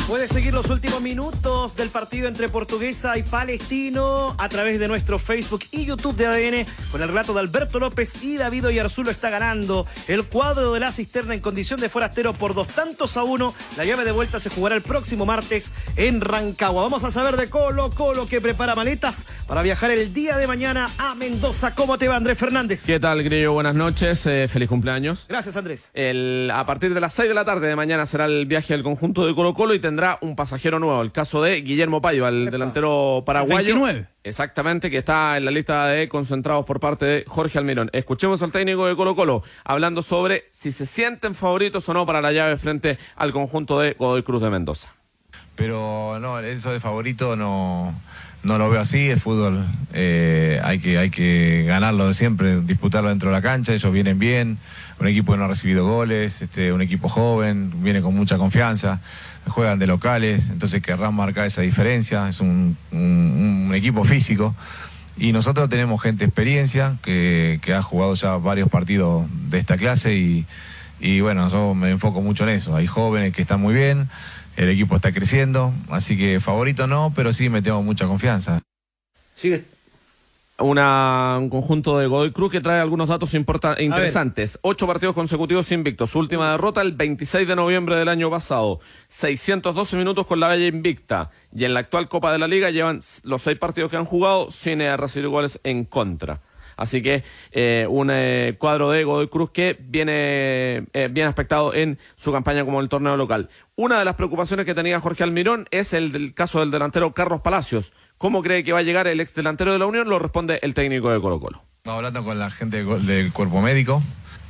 Puede seguir los últimos minutos del partido entre Portuguesa y Palestino a través de nuestro Facebook y YouTube de ADN con el relato de Alberto López y David Oyarzulo está ganando el cuadro de la cisterna en condición de forastero por dos tantos a uno. La llave de vuelta se jugará el próximo martes en Rancagua. Vamos a saber de Colo Colo que prepara maletas para viajar el día de mañana a Mendoza. ¿Cómo te va Andrés Fernández? ¿Qué tal, Grillo? Buenas noches, eh, feliz cumpleaños. Gracias Andrés. El, a partir de las 6 de la tarde de mañana será el viaje del conjunto de Colo Colo y tendrá un pasajero nuevo, el caso de Guillermo Paiva, el delantero paraguayo. 29. Exactamente, que está en la lista de concentrados por parte de Jorge Almirón. Escuchemos al técnico de Colo Colo hablando sobre si se sienten favoritos o no para la llave frente al conjunto de Godoy Cruz de Mendoza. Pero no, eso de favorito no, no lo veo así. El fútbol eh, hay, que, hay que ganarlo de siempre, disputarlo dentro de la cancha. Ellos vienen bien, un equipo que no ha recibido goles, este, un equipo joven, viene con mucha confianza, juegan de locales, entonces querrán marcar esa diferencia. Es un, equipo físico. Y nosotros tenemos gente experiencia que, que ha jugado ya varios partidos de esta clase y, y bueno, yo me enfoco mucho en eso. Hay jóvenes que están muy bien, el equipo está creciendo, así que favorito no, pero sí me tengo mucha confianza. Sigue. Una, un conjunto de Godoy Cruz que trae algunos datos interesantes. Ocho partidos consecutivos invictos. Su última derrota el 26 de noviembre del año pasado. 612 minutos con la Bella invicta. Y en la actual Copa de la Liga llevan los seis partidos que han jugado sin recibir goles en contra. Así que eh, un eh, cuadro de Godoy Cruz que viene eh, bien aspectado en su campaña como el torneo local. Una de las preocupaciones que tenía Jorge Almirón es el del caso del delantero Carlos Palacios. ¿Cómo cree que va a llegar el ex delantero de la Unión? Lo responde el técnico de Colo Colo. Hablando con la gente del cuerpo médico,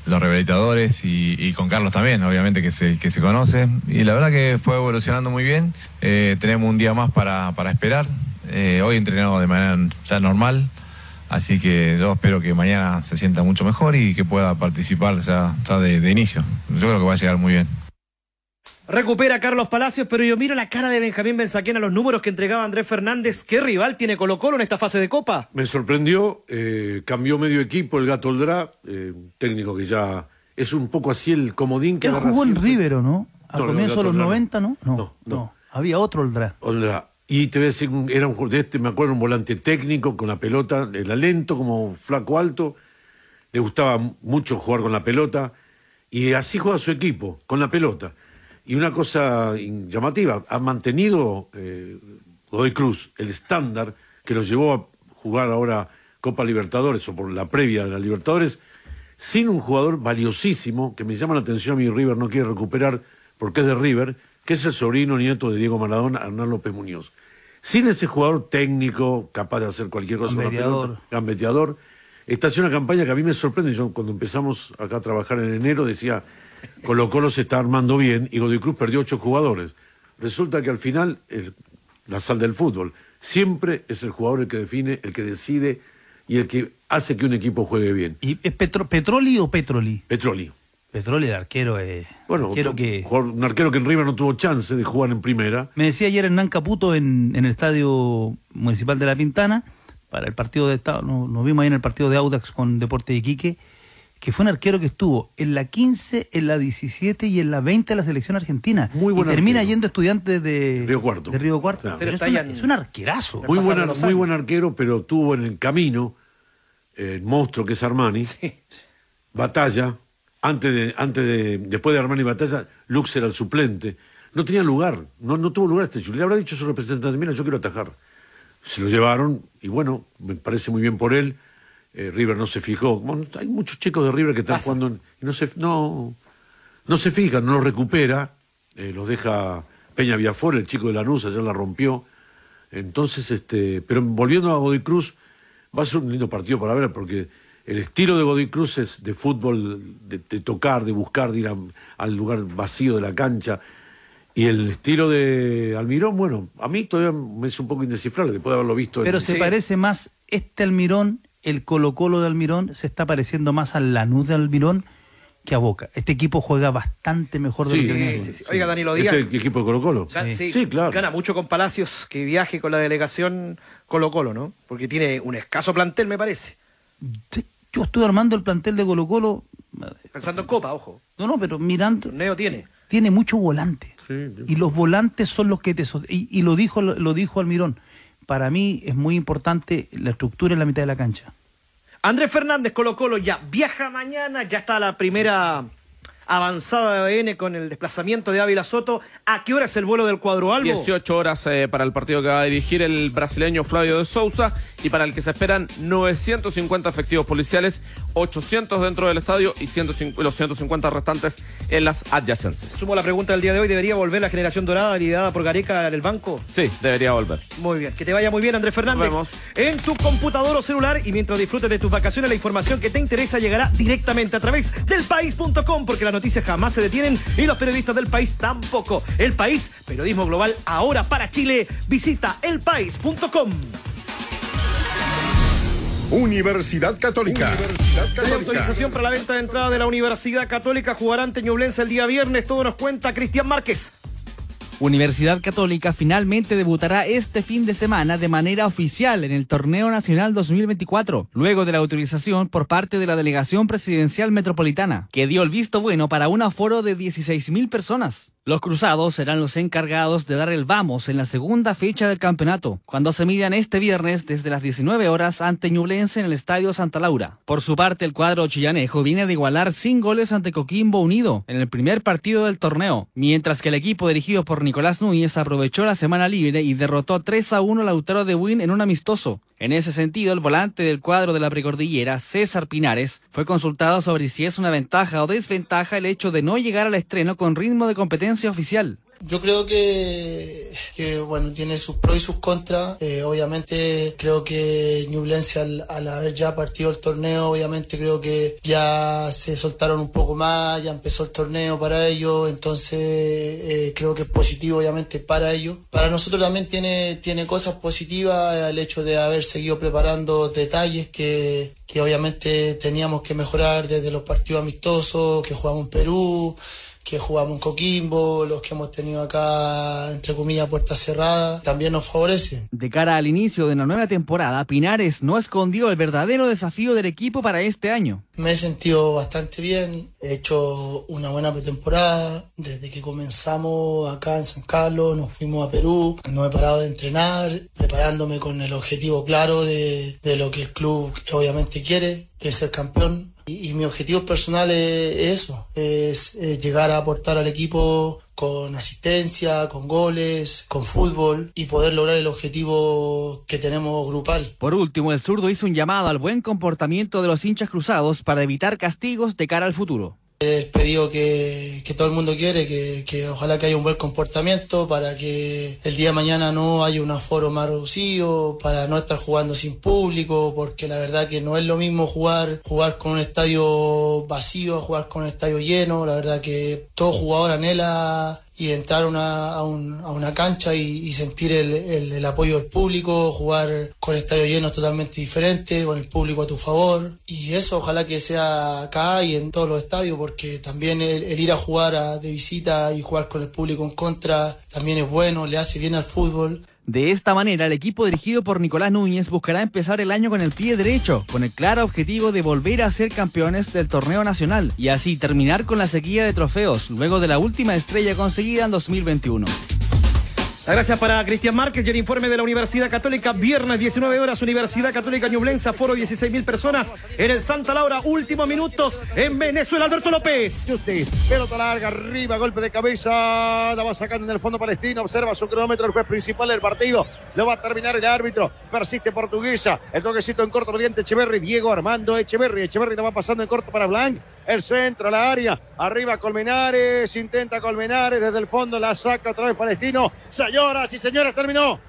los rehabilitadores y, con Carlos también, obviamente que es el que se conoce. Y la verdad que fue evolucionando muy bien. Eh, tenemos un día más para, esperar. Eh, hoy entrenamos de manera ya normal. Así que yo espero que mañana se sienta mucho mejor y que pueda participar ya, de inicio. Yo creo que va a llegar muy bien. Recupera a Carlos Palacios, pero yo miro la cara de Benjamín Benzaquén a los números que entregaba Andrés Fernández. ¿Qué rival tiene Colo Colo en esta fase de Copa? Me sorprendió, eh, cambió medio equipo el Gato Oldrá, eh, técnico que ya es un poco así el comodín que Él jugó en siempre. River, ¿o no? Al No, comienzo de los Oldrá no. 90, ¿no? No, no. Había otro Oldrá. Oldrá. Y te voy a decir, un- era un de este, me acuerdo, un volante técnico con la pelota, era lento como flaco alto, le gustaba mu- mucho jugar con la pelota y así juega su equipo, con la pelota. Y una cosa llamativa, ha mantenido eh, Godoy Cruz el estándar que los llevó a jugar ahora Copa Libertadores o por la previa de la Libertadores, sin un jugador valiosísimo que me llama la atención a mi River no quiere recuperar porque es de River, que es el sobrino nieto de Diego Maradona, Hernán López Muñoz. Sin ese jugador técnico, capaz de hacer cualquier cosa con la Gambeteador. pelota, gambeteador, esta es una campaña que a mí me sorprende. Yo cuando empezamos acá a trabajar en enero decía, Colo Colo se está armando bien y Godoy Cruz perdió ocho jugadores. Resulta que al final, el- la sal del fútbol, siempre es el jugador el que define, el que decide y el que hace que un equipo juegue bien. ¿Y es Petro- Petroli o Petroli? Petroli. Petroli, el arquero. Eh, Bueno, arquero otro que... jugador- un arquero que en River no tuvo chance de jugar en primera. Me decía ayer Hernán Caputo en, en el estadio municipal de La Pintana, para el partido de Estado, nos, nos vimos ahí en el partido de Audax con Deporte de Iquique, que fue un arquero que estuvo en la 15, en la 17 y en la 20 de la selección argentina. Muy buen y termina arquero. yendo estudiante de Río Cuarto. De Río Cuarto. Claro. Pero Pero es, ya en- es un arquerazo. Muy buen, muy buen arquero, pero tuvo en el camino eh, el monstruo que es Armani. Batalla. Antes de, antes de, después de Armani Batalla, Lux era el suplente. No tenía lugar, no, no tuvo lugar este chico. Le habrá dicho a su representante, mira, yo quiero atajar. Se lo llevaron y bueno, me parece muy bien por él. Eh, River no se fijó. Bueno, hay muchos chicos de River que están jugando en- y no se, no, no se fijan, no los recupera. eh, los deja Peña Viafor, el chico de Lanús, ayer la rompió. Entonces, este, pero volviendo a Godoy Cruz, va a ser un lindo partido para ver, porque el estilo de Godoy Cruz es de fútbol, de, de tocar, de buscar, de ir a- al lugar vacío de la cancha. Y el estilo de Almirón, bueno, a mí todavía me es un poco indescifrable después de haberlo visto. en- Pero se parece más este Almirón, el Colo Colo de Almirón, se está pareciendo más al Lanús de Almirón que a Boca. Este equipo juega bastante mejor de Sí, lo que venía Sí, sí, sí. Oiga, Danilo Díaz. Este es el equipo de Colo Colo. Gan- sí, Sí, claro. Gana mucho con Palacios que viaje con la delegación Colo Colo, ¿no? Porque tiene un escaso plantel, me parece. Yo estuve armando el plantel de Colo Colo, Pensando en Copa, ojo. no, no, pero mirando, Torneo tiene. tiene muchos volantes. Y los volantes son los que te... Y, y lo, dijo, lo dijo Almirón. Para mí es muy importante la estructura en la mitad de la cancha. Andrés Fernández Colo Colo ya viaja mañana, ya está la primera avanzada de ADN con el desplazamiento de Ávila Soto. ¿A qué hora es el vuelo del cuadro Albo? 18 horas eh, para el partido que va a dirigir el brasileño Flavio de Sousa y para el que se esperan 950 efectivos policiales, 800 dentro del estadio y 150 los 150 restantes en las adyacencias. Sumo la pregunta del día de hoy, ¿debería volver la generación dorada liderada por Gareca en el banco? Sí, debería volver. Muy bien, que te vaya muy bien Andrés Fernández. Nos vemos. En tu computador o celular y mientras disfrutes de tus vacaciones, la información que te interesa llegará directamente a través del país.com porque las noticias jamás se detienen y los periodistas del país tampoco. El país, periodismo global ahora para Chile. Visita elpaís.com. Universidad Católica. Hay autorización para la venta de entrada de la Universidad Católica. Jugará ante Ñublense el día viernes. Todo nos cuenta Cristian Márquez. Universidad Católica finalmente debutará este fin de semana de manera oficial en el Torneo Nacional 2024, luego de la autorización por parte de la Delegación Presidencial Metropolitana, que dio el visto bueno para un aforo de 16.000 personas. Los cruzados serán los encargados de dar el vamos en la segunda fecha del campeonato, cuando se midan este viernes desde las 19 horas ante Ñublense en el Estadio Santa Laura. Por su parte, el cuadro chillanejo viene de igualar sin goles ante Coquimbo Unido en el primer partido del torneo, mientras que el equipo dirigido por Nicolás Núñez aprovechó la semana libre y derrotó 3 a 1 al Lautaro de Win en un amistoso. En ese sentido, el volante del cuadro de la precordillera, César Pinares, fue consultado sobre si es una ventaja o desventaja el hecho de no llegar al estreno con ritmo de competencia oficial. Yo creo que, bueno, tiene sus pros y sus contras. Eh, obviamente creo que Ñublense al, haber ya partido el torneo, obviamente creo que ya se soltaron un poco más, ya empezó el torneo para ellos, entonces eh, creo que es positivo obviamente para ellos. Para nosotros también tiene, tiene cosas positivas el hecho de haber seguido preparando detalles que, que obviamente teníamos que mejorar desde los partidos amistosos que jugamos en Perú que jugamos en Coquimbo, los que hemos tenido acá, entre comillas, puertas cerradas, también nos favorece. De cara al inicio de la nueva temporada, Pinares no escondió el verdadero desafío del equipo para este año. Me he sentido bastante bien, he hecho una buena pretemporada, desde que comenzamos acá en San Carlos, nos fuimos a Perú, no he parado de entrenar, preparándome con el objetivo claro de, de lo que el club obviamente quiere, que es ser campeón y, mi objetivo personal es, eso, es, es, llegar a aportar al equipo con asistencia, con goles, con fútbol y poder lograr el objetivo que tenemos grupal. Por último, el zurdo hizo un llamado al buen comportamiento de los hinchas cruzados para evitar castigos de cara al futuro el pedido que, todo el mundo quiere, que, ojalá que haya un buen comportamiento para que el día de mañana no haya un aforo más reducido, para no estar jugando sin público, porque la verdad que no es lo mismo jugar, jugar con un estadio vacío jugar con un estadio lleno, la verdad que todo jugador anhela y entrar una, a, un, a, una cancha y, sentir el, el, el, apoyo del público, jugar con estadio lleno totalmente diferente, con el público a tu favor. Y eso ojalá que sea acá y en todos los estadios, porque también el, el ir a jugar a, de visita y jugar con el público en contra también es bueno, le hace bien al fútbol. De esta manera, el equipo dirigido por Nicolás Núñez buscará empezar el año con el pie derecho, con el claro objetivo de volver a ser campeones del torneo nacional y así terminar con la sequía de trofeos luego de la última estrella conseguida en 2021. La gracias para Cristian Márquez y el informe de la Universidad Católica. Viernes 19 horas, Universidad Católica Ñublense, foro 16 mil personas en el Santa Laura. Últimos minutos en Venezuela. Alberto López. Pelota larga, arriba, golpe de cabeza. La va sacando en el fondo palestino. Observa su cronómetro, el juez principal del partido. Lo va a terminar el árbitro. Persiste portuguesa. El toquecito en corto mediante Echeverry. Diego Armando Echeverry. Echeverry la va pasando en corto para Blanc. El centro, la área. Arriba Colmenares. Intenta Colmenares desde el fondo. La saca otra vez Palestino. Señoras y señores, terminó.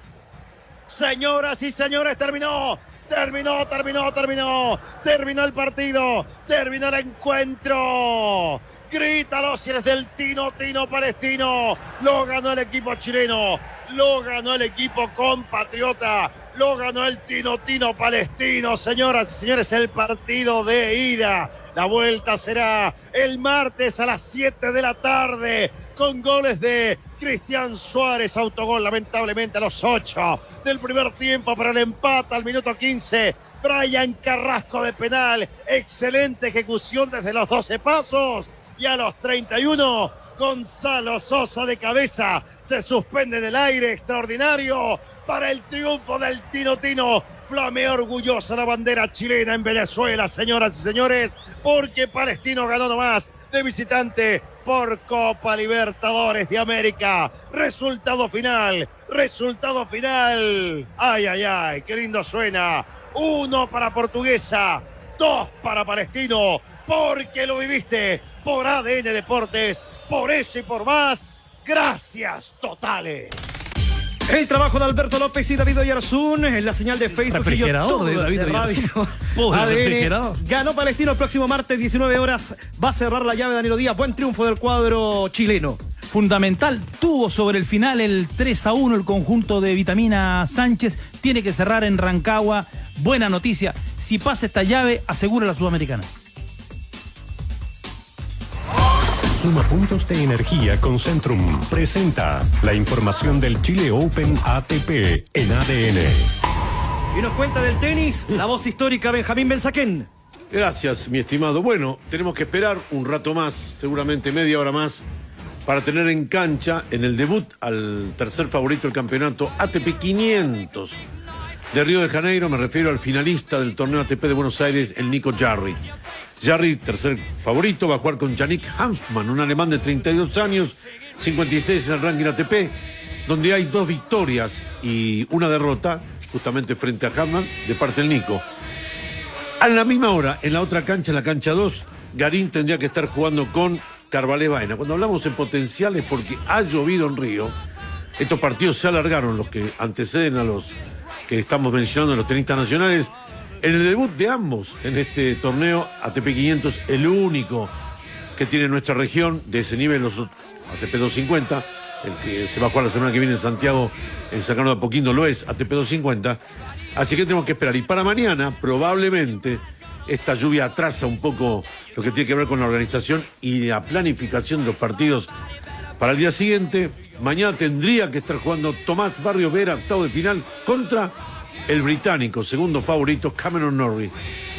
Señoras y señores, terminó. Terminó, terminó, terminó. Terminó el partido. Terminó el encuentro. Grítalo si eres del Tino Tino Palestino. Lo ganó el equipo chileno. Lo ganó el equipo compatriota. Lo ganó el Tino Tino Palestino. Señoras y señores, el partido de ida. La vuelta será el martes a las 7 de la tarde con goles de Cristian Suárez, autogol lamentablemente a los 8 del primer tiempo para el empate al minuto 15. Brian Carrasco de penal, excelente ejecución desde los 12 pasos y a los 31 Gonzalo Sosa de cabeza se suspende del aire extraordinario para el triunfo del Tino Tino. Orgullosa la bandera chilena en Venezuela, señoras y señores, porque Palestino ganó nomás de visitante por Copa Libertadores de América. Resultado final, resultado final. Ay, ay, ay, qué lindo suena. Uno para Portuguesa, dos para Palestino, porque lo viviste por ADN Deportes, por eso y por más. Gracias totales. El trabajo de Alberto López y David Oyarzún en la señal de Facebook y YouTube de, David de Radio [laughs] ADN. Ganó Palestino el próximo martes 19 horas. Va a cerrar la llave Danilo Díaz. Buen triunfo del cuadro chileno. Fundamental, tuvo sobre el final el 3 a 1 el conjunto de Vitamina Sánchez. Tiene que cerrar en Rancagua. Buena noticia. Si pasa esta llave, asegura la Sudamericana. Suma puntos de energía con Centrum. Presenta la información del Chile Open ATP en ADN. Y nos cuenta del tenis la voz histórica Benjamín Benzaquén. Gracias, mi estimado. Bueno, tenemos que esperar un rato más, seguramente media hora más, para tener en cancha en el debut al tercer favorito del campeonato ATP 500 de Río de Janeiro. Me refiero al finalista del torneo ATP de Buenos Aires, el Nico Jarry. Jarry, tercer favorito, va a jugar con Yannick Hanfmann, un alemán de 32 años, 56 en el ranking ATP, donde hay dos victorias y una derrota, justamente frente a Hanfmann, de parte del Nico. A la misma hora, en la otra cancha, en la cancha 2, Garín tendría que estar jugando con Carvalho Baena. Cuando hablamos en potenciales, porque ha llovido en Río, estos partidos se alargaron, los que anteceden a los que estamos mencionando, los tenistas nacionales. En el debut de ambos en este torneo ATP 500, el único que tiene nuestra región de ese nivel, los ATP 250, el que se va a jugar la semana que viene en Santiago, en Sacano de Apoquindo, lo es ATP 250. Así que tenemos que esperar. Y para mañana, probablemente, esta lluvia atrasa un poco lo que tiene que ver con la organización y la planificación de los partidos para el día siguiente. Mañana tendría que estar jugando Tomás Barrio Vera, octavo de final, contra el británico, segundo favorito, Cameron Norrie.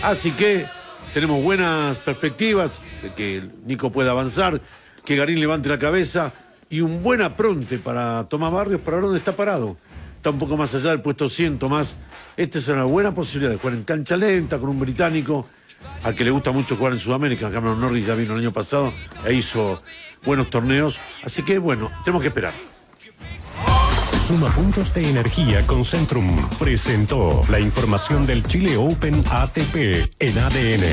Así que tenemos buenas perspectivas de que Nico pueda avanzar, que Garín levante la cabeza y un buen apronte para Tomás Barrios para ver dónde está parado. Está un poco más allá del puesto 100, Tomás. Esta es una buena posibilidad de jugar en cancha lenta con un británico al que le gusta mucho jugar en Sudamérica. Cameron Norris ya vino el año pasado e hizo buenos torneos. Así que bueno, tenemos que esperar. Suma puntos de energía con Centrum. Presentó la información del Chile Open ATP en ADN.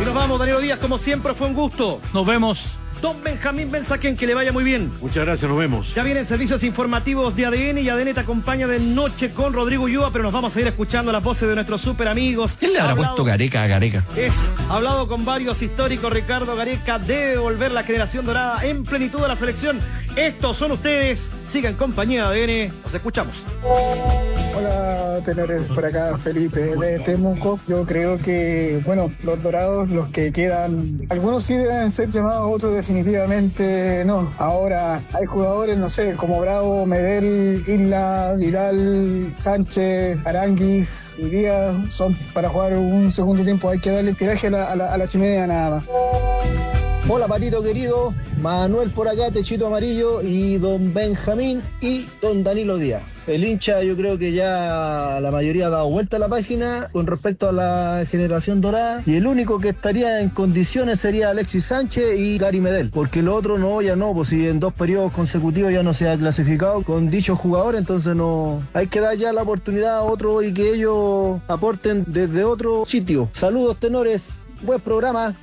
Y nos vamos, Danilo Díaz, como siempre, fue un gusto. Nos vemos. Don Benjamín Benzaquén, que le vaya muy bien. Muchas gracias, nos vemos. Ya vienen servicios informativos de ADN y ADN te acompaña de noche con Rodrigo Ulloa, pero nos vamos a ir escuchando las voces de nuestros super amigos. ¿Quién le habrá Hablado- puesto Gareca a Gareca? Es hablado con varios históricos. Ricardo Gareca debe volver la generación dorada en plenitud a la selección. Estos son ustedes. Sigan compañía de ADN. Nos escuchamos. Hola, tenores, por acá Felipe de Temuco. Yo creo que, bueno, los dorados, los que quedan, algunos sí deben ser llamados, otros definitivamente no. Ahora hay jugadores, no sé, como Bravo, Medel, Isla, Vidal, Sánchez, Aranguis y Díaz, son para jugar un segundo tiempo. Hay que darle tiraje a la, a la, a la chimenea nada más. Hola Patito querido, Manuel por acá, Techito Amarillo y don Benjamín y don Danilo Díaz. El hincha yo creo que ya la mayoría ha dado vuelta a la página con respecto a la generación dorada y el único que estaría en condiciones sería Alexis Sánchez y Gary Medel, porque lo otro no, ya no, pues si en dos periodos consecutivos ya no se ha clasificado con dichos jugadores, entonces no hay que dar ya la oportunidad a otro y que ellos aporten desde otro sitio. Saludos tenores, buen programa.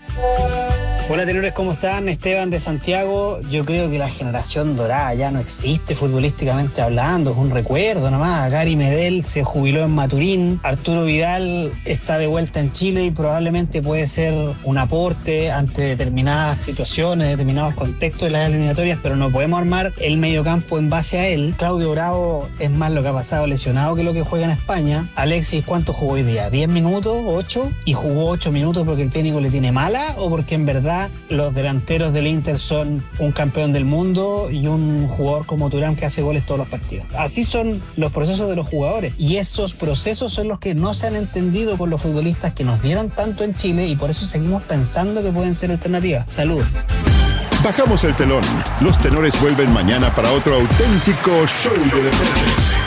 Hola tenores, ¿cómo están? Esteban de Santiago. Yo creo que la generación dorada ya no existe futbolísticamente hablando, es un recuerdo nomás. Gary Medel se jubiló en Maturín, Arturo Vidal está de vuelta en Chile y probablemente puede ser un aporte ante determinadas situaciones, determinados contextos de las eliminatorias, pero no podemos armar el mediocampo en base a él. Claudio Bravo es más lo que ha pasado lesionado que lo que juega en España. Alexis, ¿cuánto jugó hoy día? ¿10 minutos? ¿8? ¿Y jugó 8 minutos porque técnico le tiene mala o porque en verdad los delanteros del Inter son un campeón del mundo y un jugador como Turán que hace goles todos los partidos. Así son los procesos de los jugadores y esos procesos son los que no se han entendido por los futbolistas que nos dieron tanto en Chile y por eso seguimos pensando que pueden ser alternativas. Saludos. Bajamos el telón. Los tenores vuelven mañana para otro auténtico show de deportes.